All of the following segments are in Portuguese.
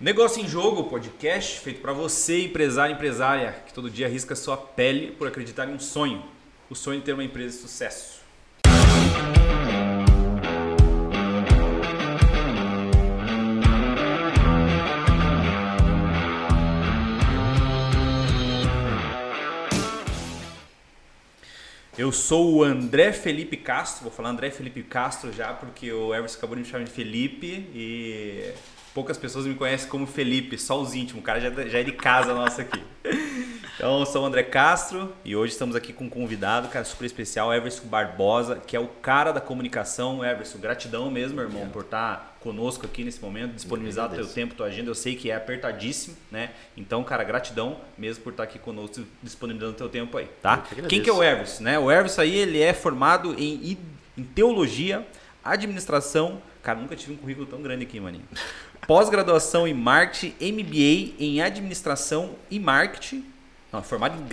Negócio em Jogo, podcast feito para você, empresário empresária, que todo dia arrisca sua pele por acreditar em um sonho. O sonho de ter uma empresa de sucesso. Eu sou o André Felipe Castro, vou falar André Felipe Castro já, porque o Everson acabou de me chamar de Felipe e poucas pessoas me conhecem como Felipe, só os íntimos, o cara já, já é de casa nossa aqui. Então, eu sou o André Castro e hoje estamos aqui com um convidado, cara super especial, Everson Barbosa, que é o cara da comunicação. Everson, gratidão mesmo, meu irmão, por estar conosco aqui nesse momento, disponibilizar o teu tempo, tua agenda. Eu sei que é apertadíssimo, né? Então, cara, gratidão mesmo por estar aqui conosco, disponibilizando o teu tempo aí, tá? Que Quem que é o Everson, né? O Everson aí, ele é formado em, em teologia, administração. Cara, nunca tive um currículo tão grande aqui, maninho. Pós-graduação em marketing, MBA em administração e marketing não, formado em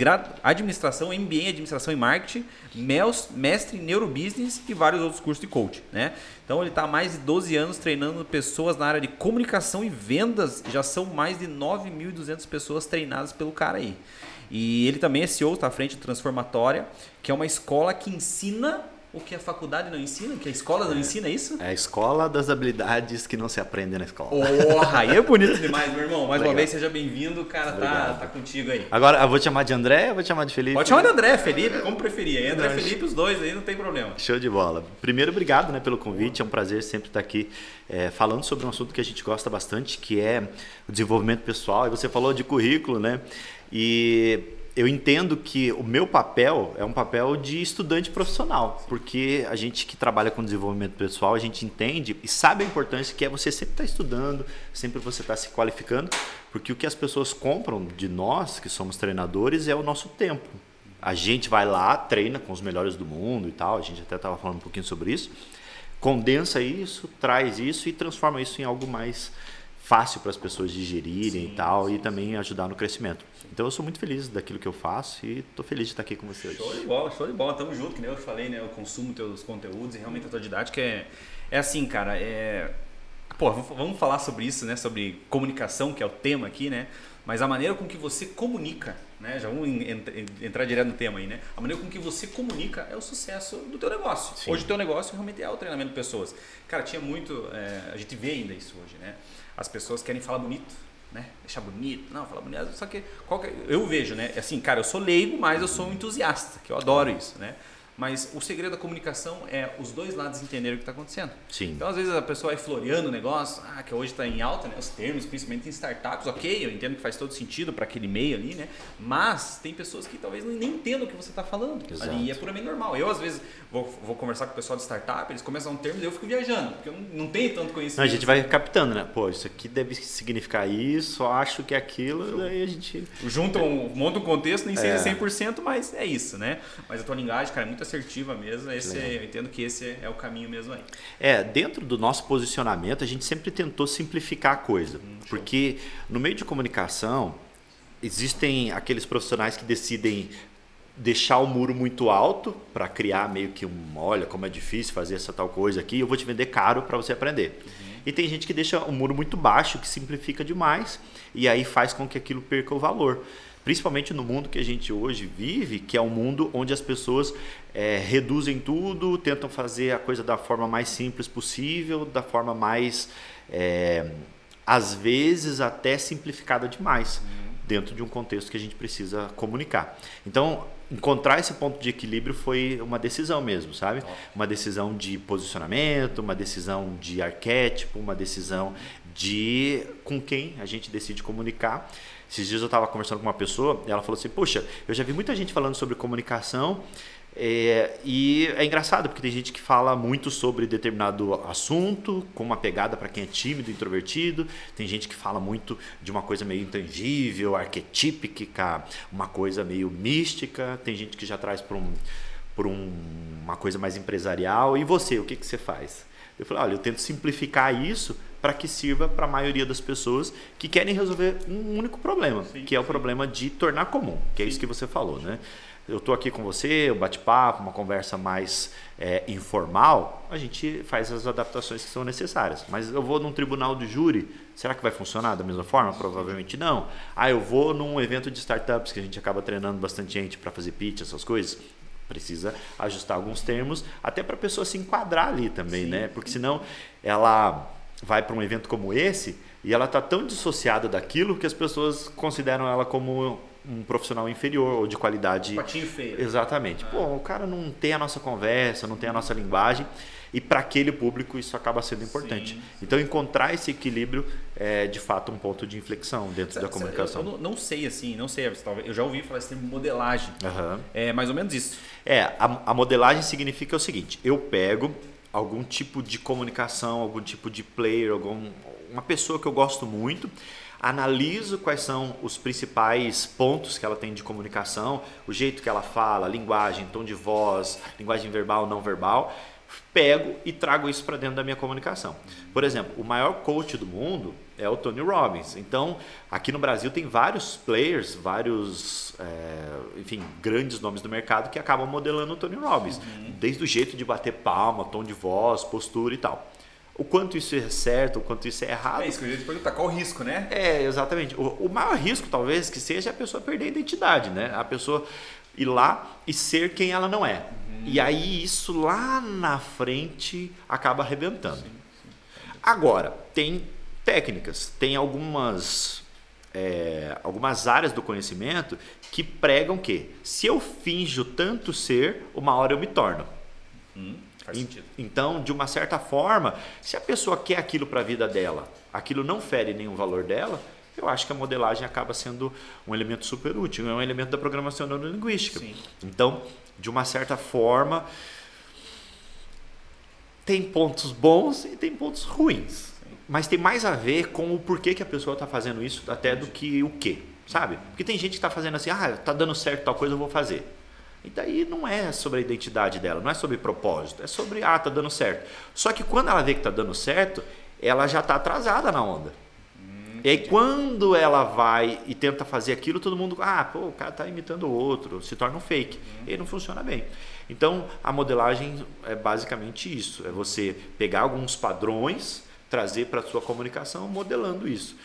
administração, MBA em administração e marketing, mestre em neurobusiness e vários outros cursos de coach, né? Então ele está há mais de 12 anos treinando pessoas na área de comunicação e vendas, já são mais de 9.200 pessoas treinadas pelo cara aí. E ele também é CEO, está à frente do Transformatória, que é uma escola que ensina o que a faculdade não ensina, o que a escola não ensina, é isso? É a escola das habilidades que não se aprendem na escola. Porra, aí é bonito demais, meu irmão. Mais Legal. uma vez, seja bem-vindo, cara, tá, tá contigo aí. Agora, eu vou te chamar de André ou vou te chamar de Felipe? Pode chamar de André, Felipe, como preferir. André, não, Felipe, os dois aí, não tem problema. Show de bola. Primeiro, obrigado né, pelo convite, é um prazer sempre estar aqui é, falando sobre um assunto que a gente gosta bastante, que é o desenvolvimento pessoal. E você falou de currículo, né? E eu entendo que o meu papel é um papel de estudante profissional, porque a gente que trabalha com desenvolvimento pessoal, a gente entende e sabe a importância que é você sempre estar tá estudando, sempre você estar tá se qualificando, porque o que as pessoas compram de nós, que somos treinadores, é o nosso tempo. A gente vai lá, treina com os melhores do mundo e tal, a gente até estava falando um pouquinho sobre isso, condensa isso, traz isso e transforma isso em algo mais fácil para as pessoas digerirem sim, e tal, sim, e também ajudar no crescimento. Então eu sou muito feliz daquilo que eu faço e estou feliz de estar aqui com você hoje. Show de bola, show de bola. Tamo junto, que nem eu falei, né? Eu consumo teus conteúdos e realmente a tua didática é, é assim, cara, é... Pô, vamos falar sobre isso, né? Sobre comunicação, que é o tema aqui, né? Mas a maneira com que você comunica, né? Já vamos entrar direto no tema aí, né? A maneira com que você comunica é o sucesso do teu negócio. Sim. Hoje o teu negócio realmente é o treinamento de pessoas. Cara, tinha muito... É... a gente vê ainda isso hoje, né? As pessoas querem falar bonito, né? Deixar bonito, não, falar bonito, só que, que eu vejo, né? Assim, cara, eu sou leigo, mas eu sou um entusiasta, que eu adoro isso, né? Mas o segredo da comunicação é os dois lados entenderem o que está acontecendo. Sim. Então, às vezes, a pessoa vai floreando o negócio, ah, que hoje está em alta, né? Os termos, principalmente em startups, ok, eu entendo que faz todo sentido para aquele meio ali, né? Mas tem pessoas que talvez nem entendam o que você está falando. Exato. Ali, e é puramente normal. Eu, às vezes, vou, vou conversar com o pessoal de startup, eles começam um termo e eu fico viajando, porque eu não, não tenho tanto conhecimento. Não, a gente vai captando, né? Pô, isso aqui deve significar isso, acho que é aquilo, Show. daí a gente... Junta um, monta um contexto, nem é. seja 100%, mas é isso, né? Mas a tua linguagem, cara, é muito assertiva mesmo esse, eu entendo que esse é o caminho mesmo aí. É, dentro do nosso posicionamento, a gente sempre tentou simplificar a coisa. Hum, porque no meio de comunicação, existem aqueles profissionais que decidem deixar o muro muito alto para criar meio que um, olha como é difícil fazer essa tal coisa aqui, eu vou te vender caro para você aprender. Uhum. E tem gente que deixa o muro muito baixo, que simplifica demais e aí faz com que aquilo perca o valor principalmente no mundo que a gente hoje vive, que é um mundo onde as pessoas é, reduzem tudo, tentam fazer a coisa da forma mais simples possível, da forma mais, é, às vezes, até simplificada demais, uhum. dentro de um contexto que a gente precisa comunicar. Então, encontrar esse ponto de equilíbrio foi uma decisão mesmo, sabe? Uma decisão de posicionamento, uma decisão de arquétipo, uma decisão de com quem a gente decide comunicar esses dias eu estava conversando com uma pessoa e ela falou assim: Poxa, eu já vi muita gente falando sobre comunicação. É, e é engraçado porque tem gente que fala muito sobre determinado assunto, com uma pegada para quem é tímido, introvertido. Tem gente que fala muito de uma coisa meio intangível, arquetípica, uma coisa meio mística. Tem gente que já traz para um, um, uma coisa mais empresarial. E você, o que, que você faz? Eu falei: Olha, eu tento simplificar isso para que sirva para a maioria das pessoas que querem resolver um único problema, sim, que é o sim. problema de tornar comum, que é isso que você falou, né? eu estou aqui com você, um bate-papo, uma conversa mais é, informal, a gente faz as adaptações que são necessárias. Mas eu vou num tribunal de júri, será que vai funcionar da mesma forma? Provavelmente não. Ah, eu vou num evento de startups que a gente acaba treinando bastante gente para fazer pitch, essas coisas. Precisa ajustar alguns termos, até para a pessoa se enquadrar ali também, Sim. né? Porque senão ela vai para um evento como esse e ela está tão dissociada daquilo que as pessoas consideram ela como um profissional inferior ou de qualidade. Patinho feio. Exatamente. Ah. Pô, o cara não tem a nossa conversa, não tem a nossa linguagem. E para aquele público isso acaba sendo importante. Sim. Então encontrar esse equilíbrio é de fato um ponto de inflexão dentro da comunicação. Eu, não, sei assim, não sei, eu já ouvi falar esse termo modelagem. Uhum. É mais ou menos isso. É, a, a modelagem significa o seguinte: eu pego algum tipo de comunicação, algum tipo de player, algum, uma pessoa que eu gosto muito analiso quais são os principais pontos que ela tem de comunicação, o jeito que ela fala, linguagem, tom de voz, linguagem verbal, não verbal, pego e trago isso para dentro da minha comunicação. Por exemplo, o maior coach do mundo é o Tony Robbins. Então, aqui no Brasil tem vários players, vários, é, enfim, grandes nomes do mercado que acabam modelando o Tony Robbins, uhum. desde o jeito de bater palma, tom de voz, postura e tal. O quanto isso é certo, o quanto isso é errado. É isso que eu ia te perguntar, qual o risco, né? É, exatamente. O, o maior risco, talvez, que seja a pessoa perder a identidade, né? A pessoa ir lá e ser quem ela não é. Uhum. E aí isso lá na frente acaba arrebentando. Sim, sim. Agora, tem técnicas, tem algumas, é, algumas áreas do conhecimento que pregam que se eu finjo tanto ser, uma hora eu me torno. Hum. Sentido. Então, de uma certa forma, se a pessoa quer aquilo para a vida dela, aquilo não fere nenhum valor dela, eu acho que a modelagem acaba sendo um elemento super útil, é um elemento da programação neurolinguística. Sim. Então, de uma certa forma, tem pontos bons e tem pontos ruins. Sim. Mas tem mais a ver com o porquê que a pessoa está fazendo isso até do que o quê, sabe? Porque tem gente que está fazendo assim, ah, está dando certo tal coisa, eu vou fazer. E daí não é sobre a identidade dela, não é sobre propósito, é sobre, ah, tá dando certo. Só que quando ela vê que tá dando certo, ela já tá atrasada na onda. E aí quando ela vai e tenta fazer aquilo, todo mundo, ah, pô, o cara tá imitando o outro, se torna um fake. Hum. E não funciona bem. Então, a modelagem é basicamente isso, é você pegar alguns padrões, trazer para a sua comunicação, modelando isso.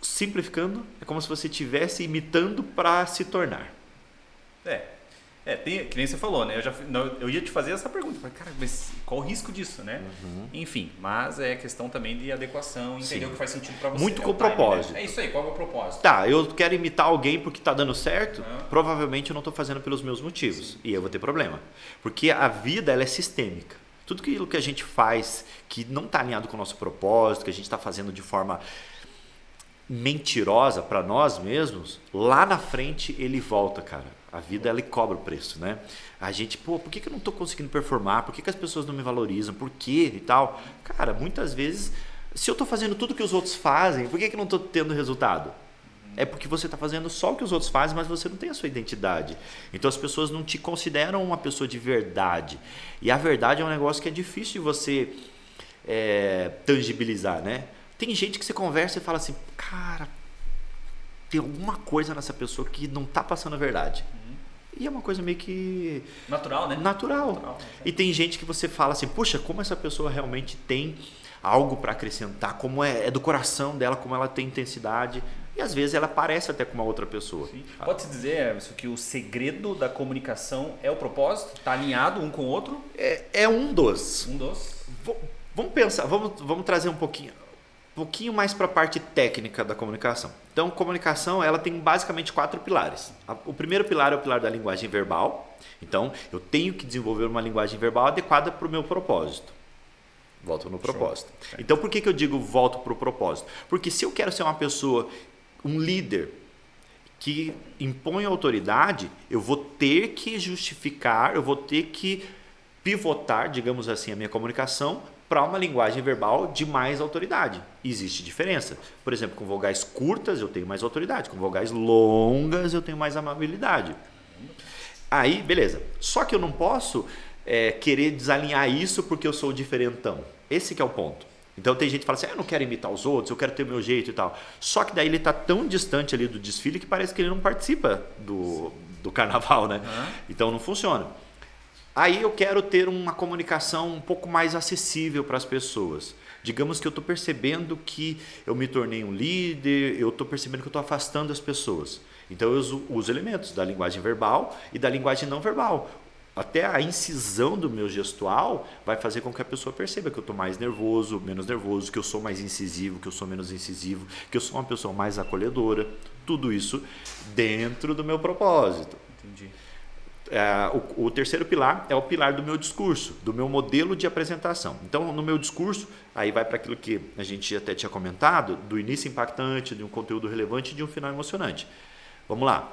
Simplificando, é como se você estivesse imitando para se tornar. É. É, tem, que nem você falou, né? Eu, já, eu ia te fazer essa pergunta. Falei, cara, mas qual o risco disso, né? Uhum. Enfim, mas é questão também de adequação, entender Sim. o que faz sentido para você. Muito é com propósito. Né? É isso aí, qual é o propósito? Tá, eu quero imitar alguém porque tá dando certo, uhum. provavelmente eu não estou fazendo pelos meus motivos. Sim. E eu vou ter problema. Porque a vida, ela é sistêmica. Tudo aquilo que a gente faz que não está alinhado com o nosso propósito, que a gente está fazendo de forma mentirosa para nós mesmos, lá na frente ele volta, cara a vida ela cobra o preço, né? A gente, pô, por que, que eu não estou conseguindo performar? Por que, que as pessoas não me valorizam? Por quê e tal? Cara, muitas vezes, se eu estou fazendo tudo que os outros fazem, por que, que eu não estou tendo resultado? É porque você está fazendo só o que os outros fazem, mas você não tem a sua identidade. Então as pessoas não te consideram uma pessoa de verdade. E a verdade é um negócio que é difícil de você é, tangibilizar, né? Tem gente que você conversa e fala assim, cara, tem alguma coisa nessa pessoa que não está passando a verdade. E é uma coisa meio que. Natural, né? Natural. Natural e tem gente que você fala assim, puxa, como essa pessoa realmente tem algo para acrescentar, como é, é, do coração dela, como ela tem intensidade. E às vezes ela parece até com uma outra pessoa. Pode-se dizer isso que o segredo da comunicação é o propósito? Está alinhado um com o outro? É, é um dos. Um dos. vamos pensar, vamos, vamos trazer um pouquinho pouquinho mais para a parte técnica da comunicação. Então, comunicação ela tem basicamente quatro pilares. O primeiro pilar é o pilar da linguagem verbal. Então, eu tenho que desenvolver uma linguagem verbal adequada para o meu propósito. Volto no propósito. Show. Então, por que, que eu digo volto para o propósito? Porque se eu quero ser uma pessoa, um líder que impõe autoridade, eu vou ter que justificar, eu vou ter que pivotar, digamos assim, a minha comunicação para uma linguagem verbal de mais autoridade. Existe diferença. Por exemplo, com vogais curtas eu tenho mais autoridade, com vogais longas eu tenho mais amabilidade. Aí, beleza. Só que eu não posso é, querer desalinhar isso porque eu sou diferentão. Esse que é o ponto. Então tem gente que fala assim, ah, eu não quero imitar os outros, eu quero ter meu jeito e tal. Só que daí ele está tão distante ali do desfile que parece que ele não participa do, do carnaval, né? Uhum. Então não funciona. Aí eu quero ter uma comunicação um pouco mais acessível para as pessoas. Digamos que eu estou percebendo que eu me tornei um líder, eu estou percebendo que eu estou afastando as pessoas. Então eu uso os elementos da linguagem verbal e da linguagem não verbal. Até a incisão do meu gestual vai fazer com que a pessoa perceba que eu estou mais nervoso, menos nervoso, que eu sou mais incisivo, que eu sou menos incisivo, que eu sou uma pessoa mais acolhedora. Tudo isso dentro do meu propósito. Entendi. É, o, o, terceiro pilar é o pilar do meu discurso, do meu modelo de apresentação. Então, no meu discurso, aí vai para aquilo que a gente até tinha comentado, do início impactante, de um conteúdo relevante e de um final emocionante. Vamos lá.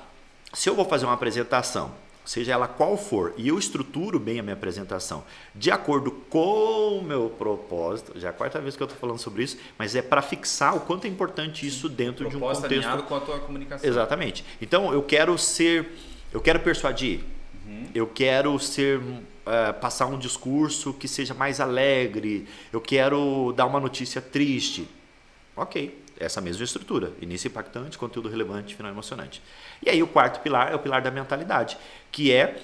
Se eu vou fazer uma apresentação, seja ela qual for, e eu estruturo bem a minha apresentação de acordo com o meu propósito, já é a quarta vez que eu estou falando sobre isso, mas é para fixar o quanto é importante isso dentro de um contexto. alinhado com a tua comunicação. Exatamente. Então, eu quero ser, eu quero persuadir, uhum. eu quero ser Uh, passar um discurso que seja mais alegre, eu quero dar uma notícia triste. Ok, essa mesma estrutura: início impactante, conteúdo relevante, final emocionante. E aí o quarto pilar é o pilar da mentalidade, que é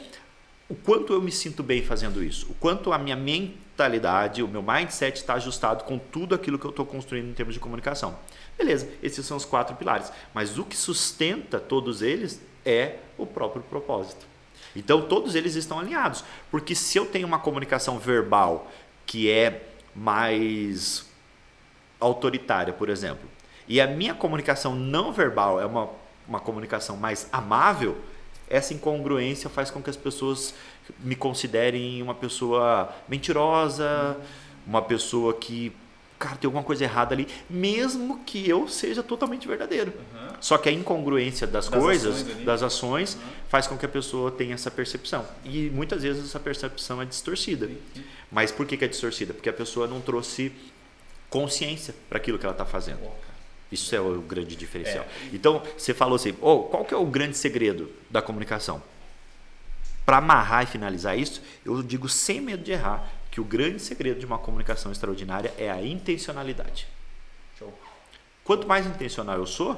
o quanto eu me sinto bem fazendo isso, o quanto a minha mentalidade, o meu mindset está ajustado com tudo aquilo que eu estou construindo em termos de comunicação. Beleza, esses são os quatro pilares, mas o que sustenta todos eles é o próprio propósito. Então todos eles estão alinhados, porque se eu tenho uma comunicação verbal que é mais autoritária, por exemplo, e a minha comunicação não verbal é uma, uma comunicação mais amável, essa incongruência faz com que as pessoas me considerem uma pessoa mentirosa, uma pessoa que, cara, tem alguma coisa errada ali, mesmo que eu seja totalmente verdadeiro. Uhum. Só que a incongruência das, das coisas, ações das ações, uhum. faz com que a pessoa tenha essa percepção. E muitas vezes essa percepção é distorcida. Uhum. Mas por que, que é distorcida? Porque a pessoa não trouxe consciência para aquilo que ela está fazendo. Isso é o grande diferencial. É. Então, você falou assim, oh, qual que é o grande segredo da comunicação? Para amarrar e finalizar isso, eu digo sem medo de errar que o grande segredo de uma comunicação extraordinária é a intencionalidade. Show. Quanto mais intencional eu sou,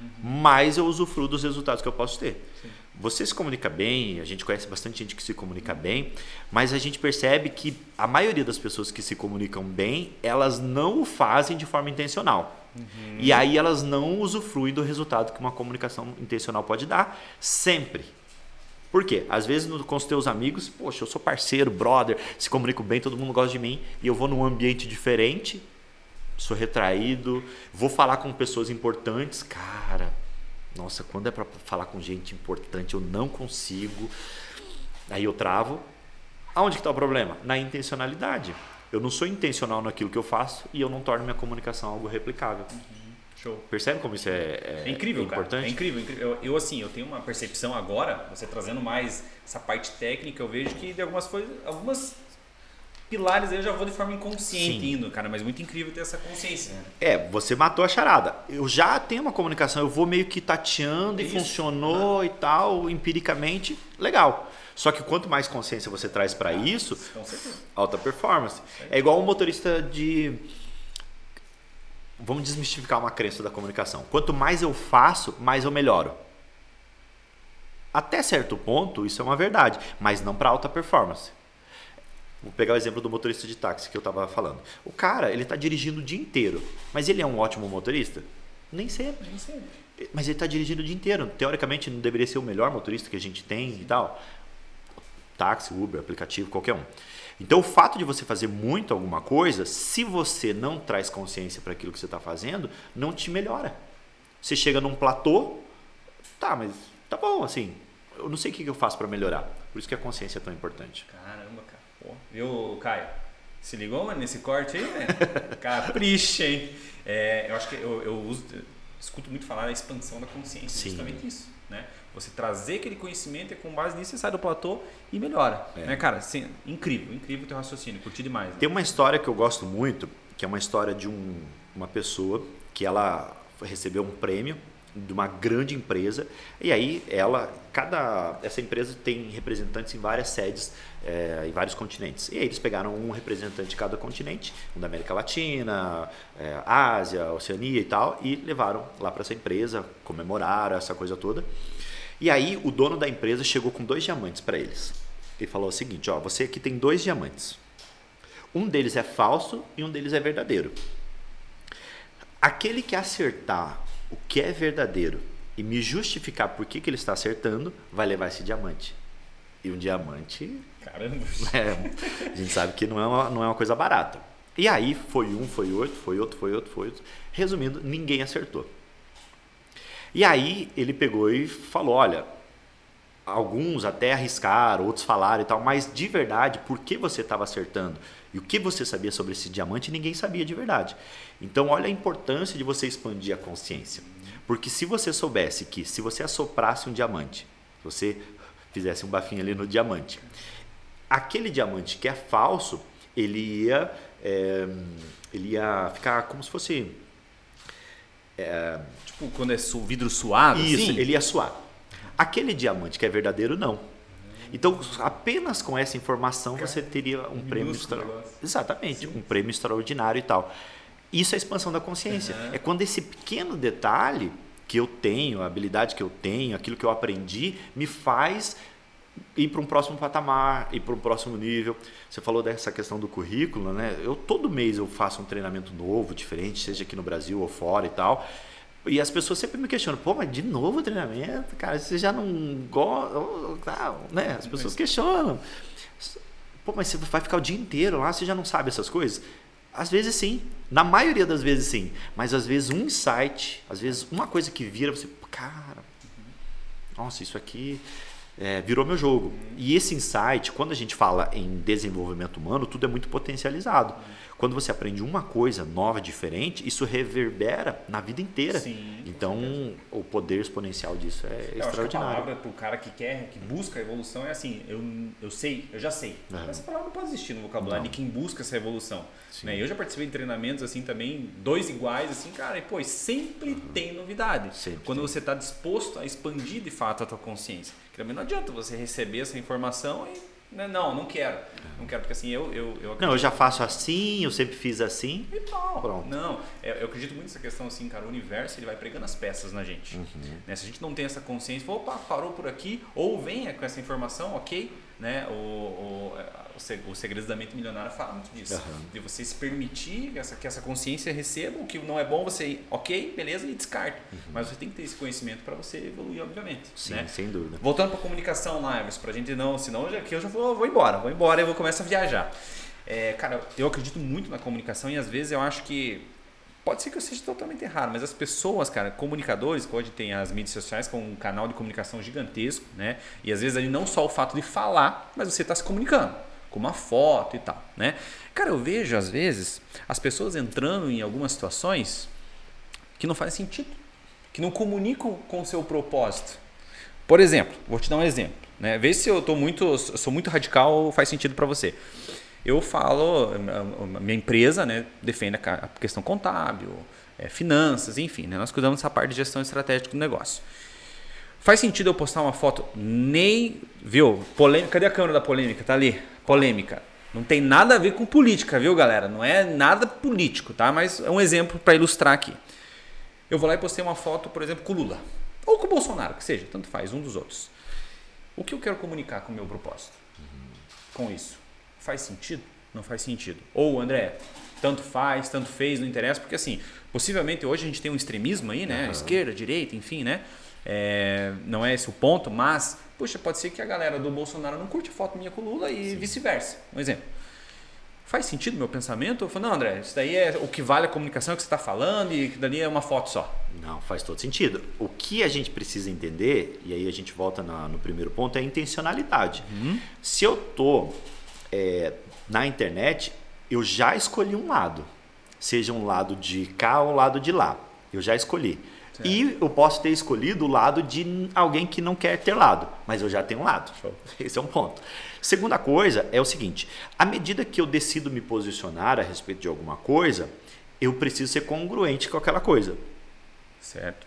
uhum. mais eu usufruo dos resultados que eu posso ter. Sim. Você se comunica bem, a gente conhece bastante gente que se comunica bem, mas a gente percebe que a maioria das pessoas que se comunicam bem, elas não o fazem de forma intencional. Uhum. E aí elas não usufruem do resultado que uma comunicação intencional pode dar, sempre. Por quê? Às vezes com os teus amigos, poxa, eu sou parceiro, brother, se comunico bem, todo mundo gosta de mim, e eu vou num ambiente diferente, sou retraído, vou falar com pessoas importantes, cara, nossa, quando é para falar com gente importante, eu não consigo. Aí eu travo. Aonde que está o problema? Na intencionalidade. Eu não sou intencional naquilo que eu faço e eu não torno minha comunicação algo replicável. Uhum. Show. Percebe como isso é, é, é incrível, é importante? Cara. É incrível. incrível. Eu, eu, assim, eu tenho uma percepção agora, você trazendo mais essa parte técnica, eu vejo que de algumas coisas, algumas pilares eu já vou de forma inconsciente Sim. indo, cara, mas muito incrível ter essa consciência. É, você matou a charada. Eu já tenho uma comunicação, eu vou meio que tateando e funcionou ah. e tal, empiricamente, legal. Só que quanto mais consciência você traz para ah, isso, alta performance. É igual um motorista de Vamos desmistificar uma crença da comunicação. Quanto mais eu faço, mais eu melhoro. Até certo ponto, isso é uma verdade, mas não para alta performance. Vou pegar o exemplo do motorista de táxi que eu estava falando. O cara, ele está dirigindo o dia inteiro, mas ele é um ótimo motorista? Nem sempre. Nem sempre. Mas ele está dirigindo o dia inteiro. Teoricamente, não deveria ser o melhor motorista que a gente tem e tal. Táxi, Uber, aplicativo, qualquer um. Então, o fato de você fazer muito alguma coisa, se você não traz consciência para aquilo que você está fazendo, não te melhora. Você chega num platô, tá, mas tá bom, assim, eu não sei o que eu faço para melhorar. Por isso que a consciência é tão importante. Caramba, cara. Pô, viu, Caio? Se ligou, mano, nesse corte aí, né? Capricha, hein? É, eu acho que eu, eu uso, escuto muito falar da expansão da consciência, Sim. justamente isso, né? Você trazer aquele conhecimento e com base nisso você sai do platô e melhora, é. né, cara? Assim, incrível, incrível o teu raciocínio, curti demais. Né? Tem uma história que eu gosto muito, que é uma história de um, uma pessoa que ela recebeu um prêmio de uma grande empresa e aí ela cada essa empresa tem representantes em várias sedes é, em vários continentes e aí eles pegaram um representante de cada continente um da América Latina é, Ásia Oceania e tal e levaram lá para essa empresa comemoraram essa coisa toda e aí o dono da empresa chegou com dois diamantes para eles ele falou o seguinte ó você aqui tem dois diamantes um deles é falso e um deles é verdadeiro aquele que acertar o que é verdadeiro e me justificar por que, que ele está acertando, vai levar esse diamante. E um diamante. Caramba! É, a gente sabe que não é, uma, não é uma coisa barata. E aí foi um, foi outro, foi outro, foi outro, foi outro. Resumindo, ninguém acertou. E aí ele pegou e falou: olha, alguns até arriscaram, outros falaram e tal, mas de verdade, por que você estava acertando? E o que você sabia sobre esse diamante, ninguém sabia de verdade. Então, olha a importância de você expandir a consciência. Porque se você soubesse que se você assoprasse um diamante, você fizesse um bafinho ali no diamante, aquele diamante que é falso, ele ia, é, ele ia ficar como se fosse. É, tipo quando é vidro suado? Isso, assim? ele ia suar. Aquele diamante que é verdadeiro, não. Então, apenas com essa informação você teria um prêmio extraordinário. Exatamente, Sim. um prêmio extraordinário e tal. Isso é a expansão da consciência. Uhum. É quando esse pequeno detalhe que eu tenho, a habilidade que eu tenho, aquilo que eu aprendi, me faz ir para um próximo patamar, ir para um próximo nível. Você falou dessa questão do currículo, né? Eu todo mês eu faço um treinamento novo, diferente, seja aqui no Brasil ou fora e tal. E as pessoas sempre me questionam, pô, mas de novo treinamento, cara, você já não gosta, né? As pessoas questionam. Pô, mas você vai ficar o dia inteiro lá, você já não sabe essas coisas? Às vezes sim, na maioria das vezes sim, mas às vezes um insight, às vezes uma coisa que vira, você, cara, nossa, isso aqui é, virou meu jogo. E esse insight, quando a gente fala em desenvolvimento humano, tudo é muito potencializado. Quando você aprende uma coisa nova, diferente, isso reverbera na vida inteira. Sim, então, o poder exponencial disso é eu extraordinário. Acho que a palavra para o cara que quer, que busca a evolução é assim: eu, eu sei, eu já sei. Uhum. Essa palavra não pode existir no vocabulário de quem busca essa evolução. Né? Eu já participei de treinamentos assim também, dois iguais, assim, cara, e pô, sempre uhum. tem novidade. Sempre Quando tem. você está disposto a expandir de fato a tua consciência. Que também não adianta você receber essa informação e não, não quero. Não quero, porque assim, eu, eu, eu Não, eu já faço assim, eu sempre fiz assim. E tal. Pronto. Não, é, eu acredito muito nessa questão assim, cara, o universo ele vai pregando as peças na gente. Uhum. Né? Se a gente não tem essa consciência, opa, parou por aqui, ou venha com essa informação, ok, né? O, o, o Segredos da Mente Milionária fala muito disso. Uhum. De você se permitir que essa, que essa consciência receba o que não é bom, você, ok, beleza, e descarta. Uhum. Mas você tem que ter esse conhecimento para você evoluir, obviamente. Sim, né? sem dúvida. Voltando para comunicação lá, Everson, para a gente não, senão que eu já vou, vou embora, vou embora e vou começar a viajar. É, cara, eu acredito muito na comunicação e às vezes eu acho que Pode ser que eu seja totalmente errado, mas as pessoas, cara, comunicadores, que hoje tem as mídias sociais com um canal de comunicação gigantesco, né? E às vezes ali não só o fato de falar, mas você está se comunicando com uma foto e tal, né? Cara, eu vejo às vezes as pessoas entrando em algumas situações que não fazem sentido, que não comunicam com o seu propósito. Por exemplo, vou te dar um exemplo, né? Vê se eu tô muito, sou muito radical, faz sentido para você eu falo, minha empresa né, defende a questão contábil, é, finanças, enfim, né, nós cuidamos dessa parte de gestão estratégica do negócio. Faz sentido eu postar uma foto nem, viu? Polêmica, cadê a câmera da polêmica? Tá ali, polêmica. Não tem nada a ver com política, viu, galera? Não é nada político, tá? Mas é um exemplo para ilustrar aqui. Eu vou lá e postei uma foto, por exemplo, com o Lula ou com o Bolsonaro, que seja, tanto faz, um dos outros. O que eu quero comunicar com o meu propósito? Com isso Faz sentido? Não faz sentido. Ou, André, tanto faz, tanto fez, não interessa, porque assim, possivelmente hoje a gente tem um extremismo aí, né? Uhum. Esquerda, direita, enfim, né? É, não é esse o ponto, mas, puxa, pode ser que a galera do Bolsonaro não curte a foto minha com o Lula e vice-versa. Um exemplo. Faz sentido meu pensamento? Eu falo, não, André, isso daí é o que vale a comunicação é que você está falando e que dali é uma foto só. Não, faz todo sentido. O que a gente precisa entender, e aí a gente volta na, no primeiro ponto, é a intencionalidade. Uhum. Se eu tô é, na internet, eu já escolhi um lado. Seja um lado de cá ou um lado de lá. Eu já escolhi. E eu posso ter escolhido o lado de alguém que não quer ter lado, mas eu já tenho um lado. Show. Esse é um ponto. Segunda coisa é o seguinte: à medida que eu decido me posicionar a respeito de alguma coisa, eu preciso ser congruente com aquela coisa. Certo.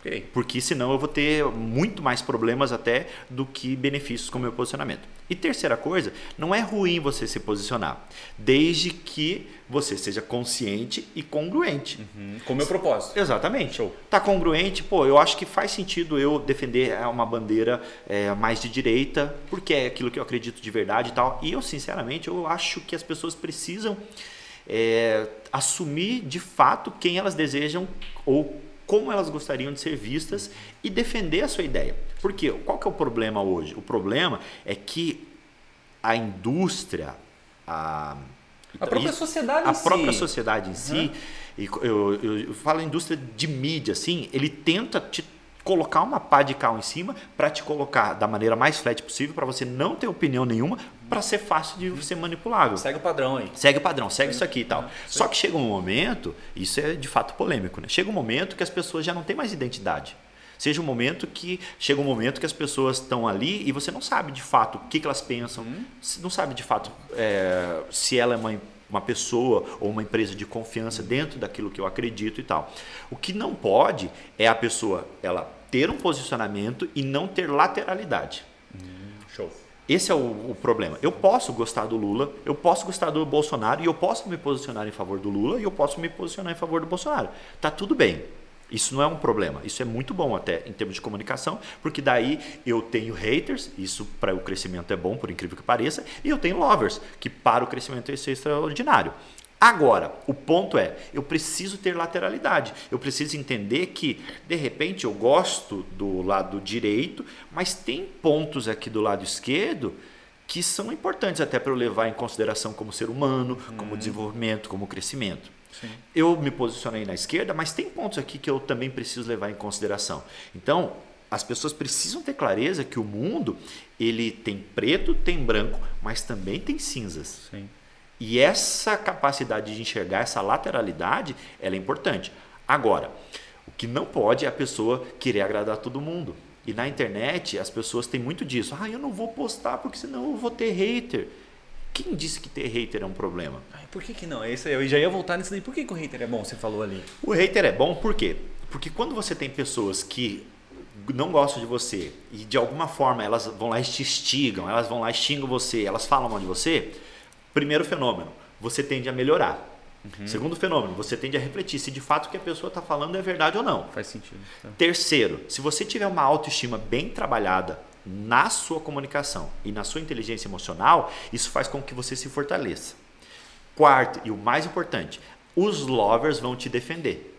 Okay. Porque senão eu vou ter muito mais problemas até do que benefícios com o meu posicionamento. E terceira coisa, não é ruim você se posicionar, desde que você seja consciente e congruente. Uhum. Com o meu propósito. Exatamente. Show. Tá congruente, pô, eu acho que faz sentido eu defender uma bandeira é, mais de direita, porque é aquilo que eu acredito de verdade e tal. E eu, sinceramente, eu acho que as pessoas precisam é, assumir de fato quem elas desejam ou como elas gostariam de ser vistas e defender a sua ideia. Porque qual que é o problema hoje? O problema é que a indústria, a, a própria sociedade a em própria si. sociedade em si, e eu, eu, eu falo indústria de mídia, assim, ele tenta te colocar uma pá de cal em cima para te colocar da maneira mais flat possível para você não ter opinião nenhuma para ser fácil de ser manipulável. Segue o padrão aí. Segue o padrão, segue isso aqui e tal. Só que chega um momento, isso é de fato polêmico, né? Chega um momento que as pessoas já não têm mais identidade. Seja um momento que chega um momento que as pessoas estão ali e você não sabe de fato o que, que elas pensam, hum. não sabe de fato é, se ela é uma uma pessoa ou uma empresa de confiança dentro daquilo que eu acredito e tal. O que não pode é a pessoa ela ter um posicionamento e não ter lateralidade. Hum, show. Esse é o, o, problema. Eu posso gostar do Lula, eu posso gostar do Bolsonaro e eu posso me posicionar em favor do Lula e eu posso me posicionar em favor do Bolsonaro. Tá tudo bem. Isso não é um problema. Isso é muito bom até em termos de comunicação, porque daí eu tenho haters, isso para o crescimento é bom, por incrível que pareça, e eu tenho lovers, que para o crescimento isso é extraordinário. Agora, o ponto é, eu preciso ter lateralidade. Eu preciso entender que, de repente, eu gosto do lado direito, mas tem pontos aqui do lado esquerdo que são importantes até para eu levar em consideração como ser humano, como uhum. desenvolvimento, como crescimento. Sim. Eu me posicionei na esquerda, mas tem pontos aqui que eu também preciso levar em consideração. Então, as pessoas precisam ter clareza que o mundo ele tem preto, tem branco, mas também tem cinzas. Sim. E essa capacidade de enxergar essa lateralidade, ela é importante. Agora, o que não pode é a pessoa querer agradar todo mundo. E na internet as pessoas têm muito disso. Ah, eu não vou postar porque senão eu vou ter hater. Quem disse que ter hater é um problema? Ai, por que, que não? Esse, eu já ia voltar nisso daí. Por que, que o hater é bom? Você falou ali. O hater é bom por quê? Porque quando você tem pessoas que não gostam de você e de alguma forma elas vão lá e te instigam, elas vão lá e xingam você, elas falam mal de você, primeiro fenômeno, você tende a melhorar. Uhum. Segundo fenômeno, você tende a refletir se de fato o que a pessoa está falando é verdade ou não. Faz sentido. Tá. Terceiro, se você tiver uma autoestima bem trabalhada, na sua comunicação e na sua inteligência emocional, isso faz com que você se fortaleça. Quarto, e o mais importante, os lovers vão te defender.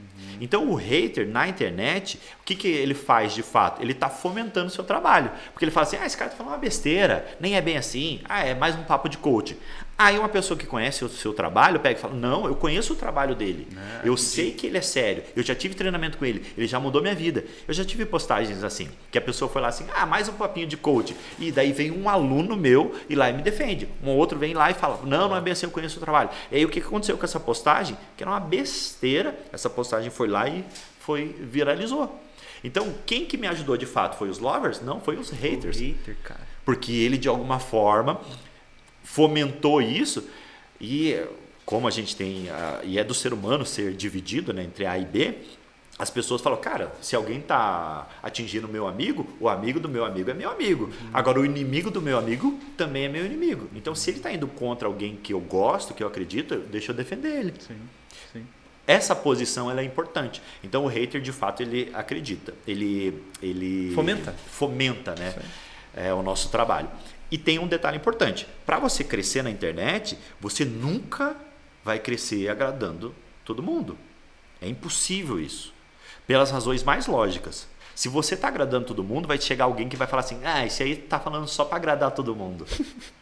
Uhum. Então o hater na internet, o que, que ele faz de fato? Ele está fomentando o seu trabalho. Porque ele fala assim: ah, esse cara está falando uma besteira, nem é bem assim, ah, é mais um papo de coach. Aí uma pessoa que conhece o seu trabalho pega e fala: Não, eu conheço o trabalho dele. Ah, eu sei que ele é sério. Eu já tive treinamento com ele. Ele já mudou minha vida. Eu já tive postagens assim, que a pessoa foi lá assim: Ah, mais um papinho de coach. E daí vem um aluno meu e lá e me defende. Um outro vem lá e fala: Não, não é bem assim, eu conheço o trabalho. E aí o que aconteceu com essa postagem? Que era uma besteira. Essa postagem foi lá e foi viralizou. Então, quem que me ajudou de fato foi os lovers? Não, foi os haters. O hater, cara. Porque ele de alguma forma fomentou isso e como a gente tem a, e é do ser humano ser dividido né, entre A e B as pessoas falam, cara, se alguém está atingindo meu amigo, o amigo do meu amigo é meu amigo. Uhum. Agora, o inimigo do meu amigo também é meu inimigo. Então, se ele está indo contra alguém que eu gosto, que eu acredito, deixa eu defender ele. Sim, sim. Essa posição ela é importante. Então, o hater, de fato, ele acredita. Ele, ele fomenta. Fomenta né? É, o nosso trabalho. E tem um detalhe importante: para você crescer na internet, você nunca vai crescer agradando todo mundo. É impossível isso. Pelas razões mais lógicas. Se você está agradando todo mundo, vai chegar alguém que vai falar assim: ah, esse aí está falando só para agradar todo mundo.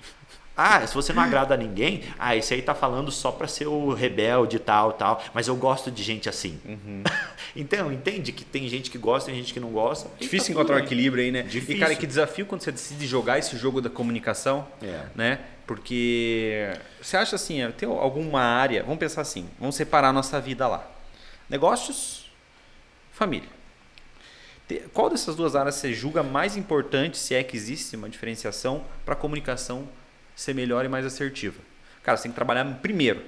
Ah, se você não agrada a ninguém, ah, esse aí tá falando só para ser o rebelde e tal, tal. Mas eu gosto de gente assim. Uhum. então, entende que tem gente que gosta e gente que não gosta. Difícil tá encontrar um equilíbrio aí, né? Difícil. E, cara, que desafio quando você decide jogar esse jogo da comunicação, é. né? Porque você acha assim, tem alguma área, vamos pensar assim, vamos separar a nossa vida lá. Negócios, família. Qual dessas duas áreas você julga mais importante, se é que existe uma diferenciação, para a comunicação ser melhor e mais assertiva. Cara, você tem que trabalhar primeiro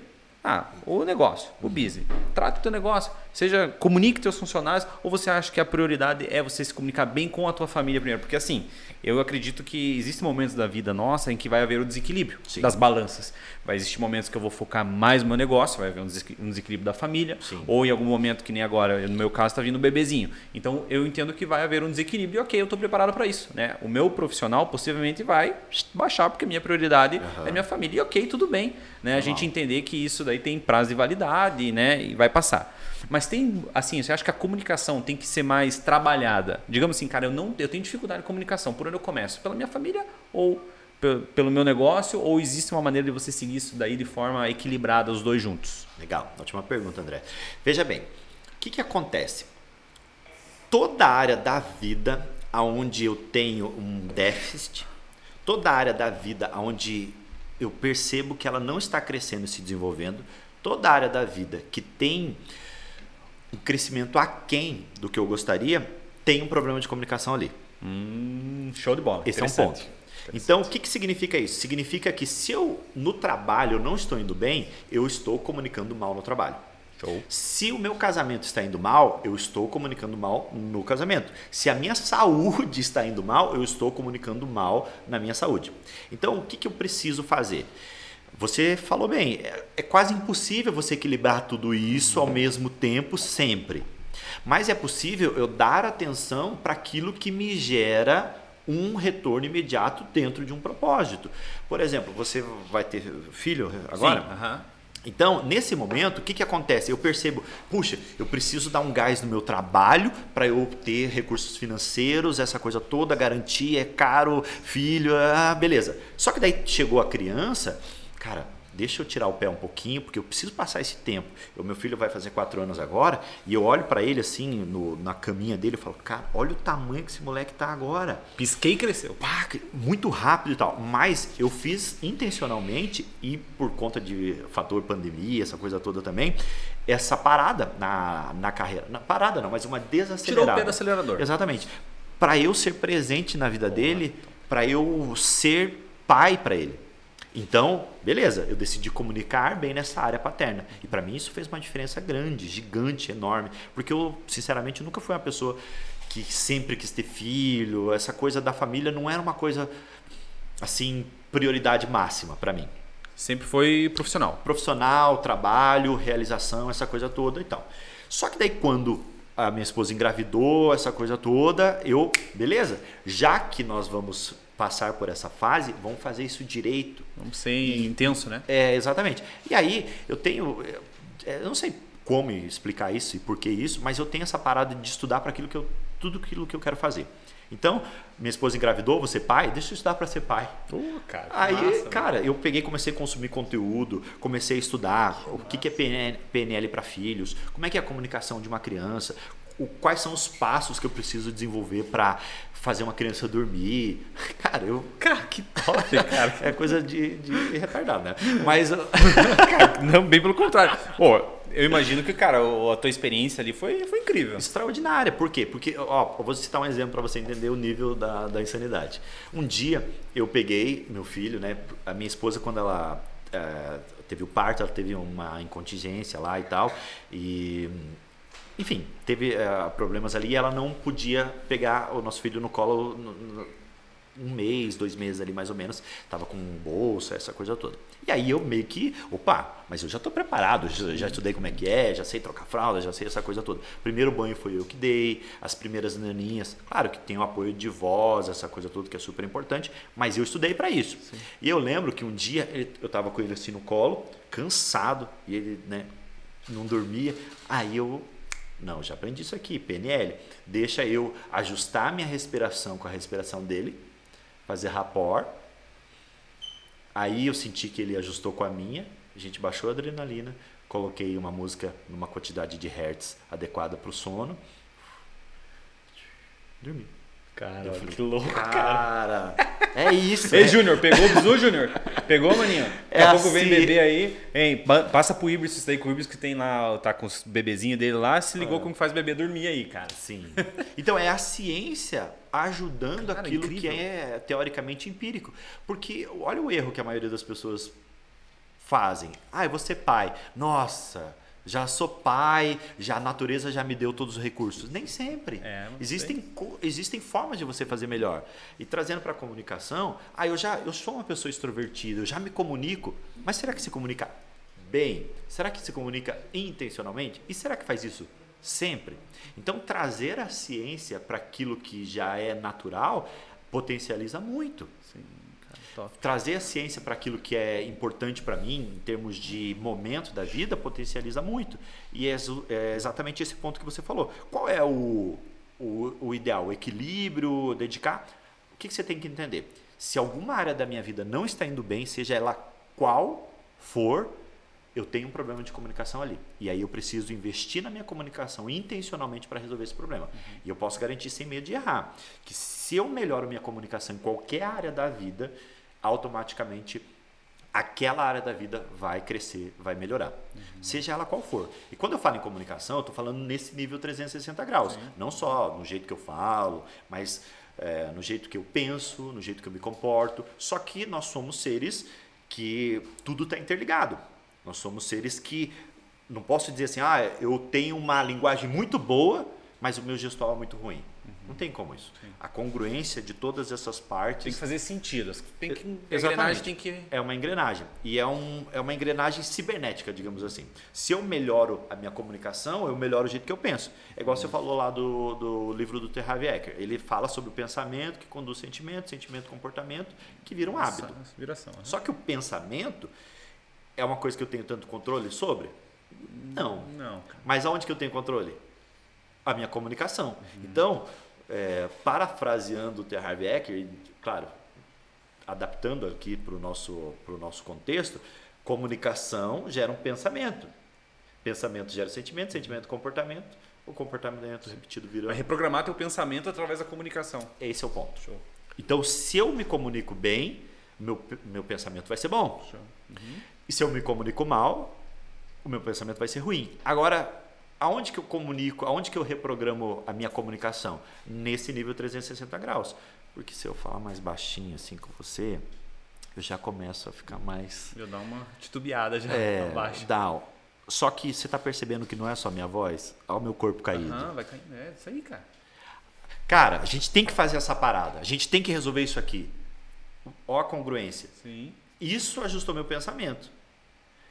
Ah, o negócio, o business. Trata o teu negócio, seja comunique teus funcionários ou você acha que a prioridade é você se comunicar bem com a tua família primeiro? Porque assim, eu acredito que existem momentos da vida nossa em que vai haver o desequilíbrio Sim. das balanças. Vai existir momentos que eu vou focar mais no meu negócio, vai haver um desequilíbrio da família, Sim. ou em algum momento que nem agora, no meu caso está vindo o um bebezinho. Então eu entendo que vai haver um desequilíbrio e ok, eu estou preparado para isso. Né? O meu profissional possivelmente vai baixar porque a minha prioridade uhum. é minha família e ok, tudo bem. Né? A gente entender que isso daí tem prazo de validade né? e vai passar. Mas tem, assim, você acha que a comunicação tem que ser mais trabalhada? Digamos assim, cara, eu não, eu tenho dificuldade de comunicação. Por onde eu começo? Pela minha família ou pelo meu negócio? Ou existe uma maneira de você seguir isso daí de forma equilibrada, os dois juntos? Legal. Última pergunta, André. Veja bem, o que, que acontece? Toda área da vida onde eu tenho um déficit, toda área da vida onde eu percebo que ela não está crescendo e se desenvolvendo, toda área da vida que tem um crescimento aquém do que eu gostaria, tem um problema de comunicação ali. Hum, show de bola. Esse é um ponto. Então, o que, que significa isso? Significa que se eu no trabalho eu não estou indo bem, eu estou comunicando mal no trabalho. Show. Se o meu casamento está indo mal, eu estou comunicando mal no casamento. Se a minha saúde está indo mal, eu estou comunicando mal na minha saúde. Então, o que, que eu preciso fazer? Você falou bem, é, é quase impossível você equilibrar tudo isso ao mesmo tempo sempre. Mas é possível eu dar atenção para aquilo que me gera um retorno imediato dentro de um propósito. Por exemplo, você vai ter filho agora? Sim, uh -huh. Então, nesse momento, o que, que acontece? Eu percebo, puxa, eu preciso dar um gás no meu trabalho para eu ter recursos financeiros, essa coisa toda, garantia, é caro, filho, ah, beleza. Só que daí chegou a criança, cara, deixa eu tirar o pé um pouquinho, porque eu preciso passar esse tempo. O meu filho vai fazer quatro anos agora, e eu olho para ele assim, no, na caminha dele, e falo, cara, olha o tamanho que esse moleque tá agora. Pisquei e cresceu. Pá, muito rápido e tal. Mas eu fiz intencionalmente, e por conta de fator pandemia, essa coisa toda também, essa parada na, na carreira. Na parada não, mas uma desacelerada. Tirou o pé do acelerador. Exatamente. Para eu ser presente na vida dele, para eu ser pai para ele. Então, beleza, eu decidi comunicar bem nessa área paterna. E para mim isso fez uma diferença grande, gigante, enorme. Porque eu, sinceramente, nunca fui uma pessoa que sempre quis ter filho. Essa coisa da família não era uma coisa, assim, prioridade máxima para mim. Sempre foi profissional. Profissional, trabalho, realização, essa coisa toda e tal. Só que daí quando a minha esposa engravidou, essa coisa toda, eu, beleza, já que nós vamos passar por essa fase, vão fazer isso direito. Vamos ser e, intenso, né? É, exatamente. E aí, eu tenho. Eu não sei como explicar isso e por que isso, mas eu tenho essa parada de estudar para aquilo que eu. tudo aquilo que eu quero fazer. Então, minha esposa engravidou, você pai, deixa eu estudar para ser pai. Uh, cara, Aí, massa, cara, eu peguei, comecei a consumir conteúdo, comecei a estudar que o que, que é PNL, PNL para filhos, como é que é a comunicação de uma criança, o, quais são os passos que eu preciso desenvolver para fazer uma criança dormir. Cara, eu. Cara, que top, cara. é coisa de, de retardado, né? Mas. cara, não, bem pelo contrário. Pô, eu imagino que, cara, a tua experiência ali foi, foi incrível. Extraordinária. Por quê? Porque, ó, eu vou citar um exemplo para você entender o nível da, da insanidade. Um dia eu peguei meu filho, né? A minha esposa, quando ela é, teve o parto, ela teve uma incontingência lá e tal. E enfim, teve uh, problemas ali e ela não podia pegar o nosso filho no colo no, no, um mês, dois meses ali mais ou menos, tava com bolsa, essa coisa toda. E aí eu meio que, opa, mas eu já estou preparado, já, já, estudei como é que é, já sei trocar fralda, já sei essa coisa toda. Primeiro banho foi eu que dei, as primeiras naninhas, claro que tem o apoio de voz, essa coisa toda que é super importante, mas eu estudei para isso. Sim. E eu lembro que um dia eu estava com ele assim no colo, cansado, e ele, né, não dormia, aí eu não, já aprendi isso aqui, PNL. Deixa eu ajustar minha respiração com a respiração dele, fazer rapport. Aí eu senti que ele ajustou com a minha, a gente baixou a adrenalina, coloquei uma música numa quantidade de hertz adequada para o sono. Dormi. Cara, falei, que louco, cara. cara. É isso. Ei, né? Júnior, pegou o bizu, Júnior? Pegou, maninho? Daqui é a pouco assim. vem bebê aí. Hein, passa pro Ibris isso daí, com o Ibris que tem lá, tá com os bebezinhos dele lá, se ligou é. como faz o bebê dormir aí, cara. Sim. Então é a ciência ajudando cara, aquilo incrível. que é teoricamente empírico. Porque olha o erro que a maioria das pessoas fazem. Ah, eu vou ser pai. Nossa, já sou pai, já a natureza já me deu todos os recursos. Nem sempre. É, existem, existem formas de você fazer melhor. E trazendo para a comunicação, ah, eu já eu sou uma pessoa extrovertida, eu já me comunico, mas será que se comunica bem? Será que se comunica intencionalmente? E será que faz isso sempre? Então, trazer a ciência para aquilo que já é natural potencializa muito Sim, top. trazer a ciência para aquilo que é importante para mim, em termos de momento da vida, potencializa muito. E é, é exatamente esse ponto que você falou. Qual é o, o, o ideal? O equilíbrio, dedicar? O que, que você tem que entender? Se alguma área da minha vida não está indo bem, seja ela qual for, eu tenho um problema de comunicação ali. E aí eu preciso investir na minha comunicação intencionalmente para resolver esse problema. E eu posso garantir sem medo de errar, que se eu melhoro minha comunicação em qualquer área da vida, automaticamente aquela área da vida vai crescer, vai melhorar. Seja ela qual for. E quando eu falo em comunicação, eu estou falando nesse nível 360 graus. Não só no jeito que eu falo, mas é, no jeito que eu penso, no jeito que eu me comporto. Só que nós somos seres que tudo está interligado. Nós somos seres que não posso dizer assim, ah, eu tenho uma linguagem muito boa, mas o meu gestual é muito ruim. Não tem como isso. A congruência de todas essas partes Tem que fazer sentido. Tem que, Exatamente. engrenagem tem que. é uma engrenagem. E é, um, é uma engrenagem cibernética, digamos assim. Se eu melhoro a minha comunicação, eu melhoro o jeito que eu penso. É igual você falou lá do, do livro do Terry Ecker. Ele fala sobre o pensamento que conduz sentimento, sentimento, comportamento, que vira um hábito. Essa viração. aham. Só que o pensamento é uma coisa que eu tenho tanto controle sobre? Não. Não. Mas aonde que eu tenho controle? A minha comunicação. Então, é, parafraseando o T. Harv Eker, claro, adaptando aqui para o nosso, pro nosso contexto, comunicação gera um pensamento. Pensamento gera sentimento, sentimento comportamento, o comportamento repetido vira... Vai reprogramar teu pensamento através da comunicação. Esse é o ponto. Show. Então, se eu me comunico bem, meu, meu pensamento vai ser bom. Show. E se eu me comunico mal, o meu pensamento vai ser ruim. Agora, aonde que eu comunico, aonde que eu reprogramo a minha comunicação? Nesse nível 360 graus. Porque se eu falar mais baixinho assim com você, eu já começo a ficar mais Eu dar uma titubeada já é, abaixo. down. Só que você está percebendo que não é só minha voz, olha o meu corpo caído. Aham, vai cair. É isso aí, cara. Cara, a gente tem que fazer essa parada. A gente tem que resolver isso aqui. Ó a congruência. Sim. Isso ajustou meu pensamento.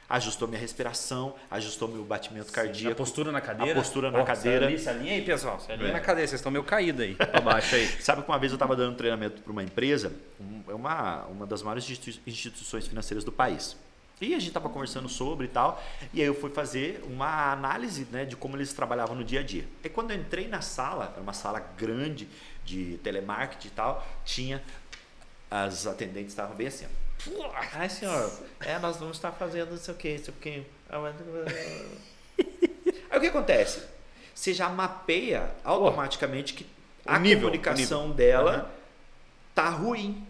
Ajustou minha respiração, ajustou meu batimento A cardíaco. postura na cadeira. A postura na Ó, cadeira. Alinha, se alinha aí, pessoal. Se alinha É. na cadeira. Vocês estão meio caídos aí. Pra baixo aí. Sabe que uma vez eu estava dando treinamento para uma empresa, um- é uma, uma das maiores institui- instituições financeiras do país. E a gente estava conversando sobre e tal, e aí eu fui fazer uma análise né, de como eles trabalhavam no dia a dia. E quando eu entrei na sala, era uma sala grande de telemarketing e tal, tinha as atendentes estavam bem assim, ó. Ai, senhor, é, nós vamos estar fazendo não sei o que, não sei o que. Aí o que acontece? Você já mapeia automaticamente que O a nível, comunicação dela Aham. tá ruim.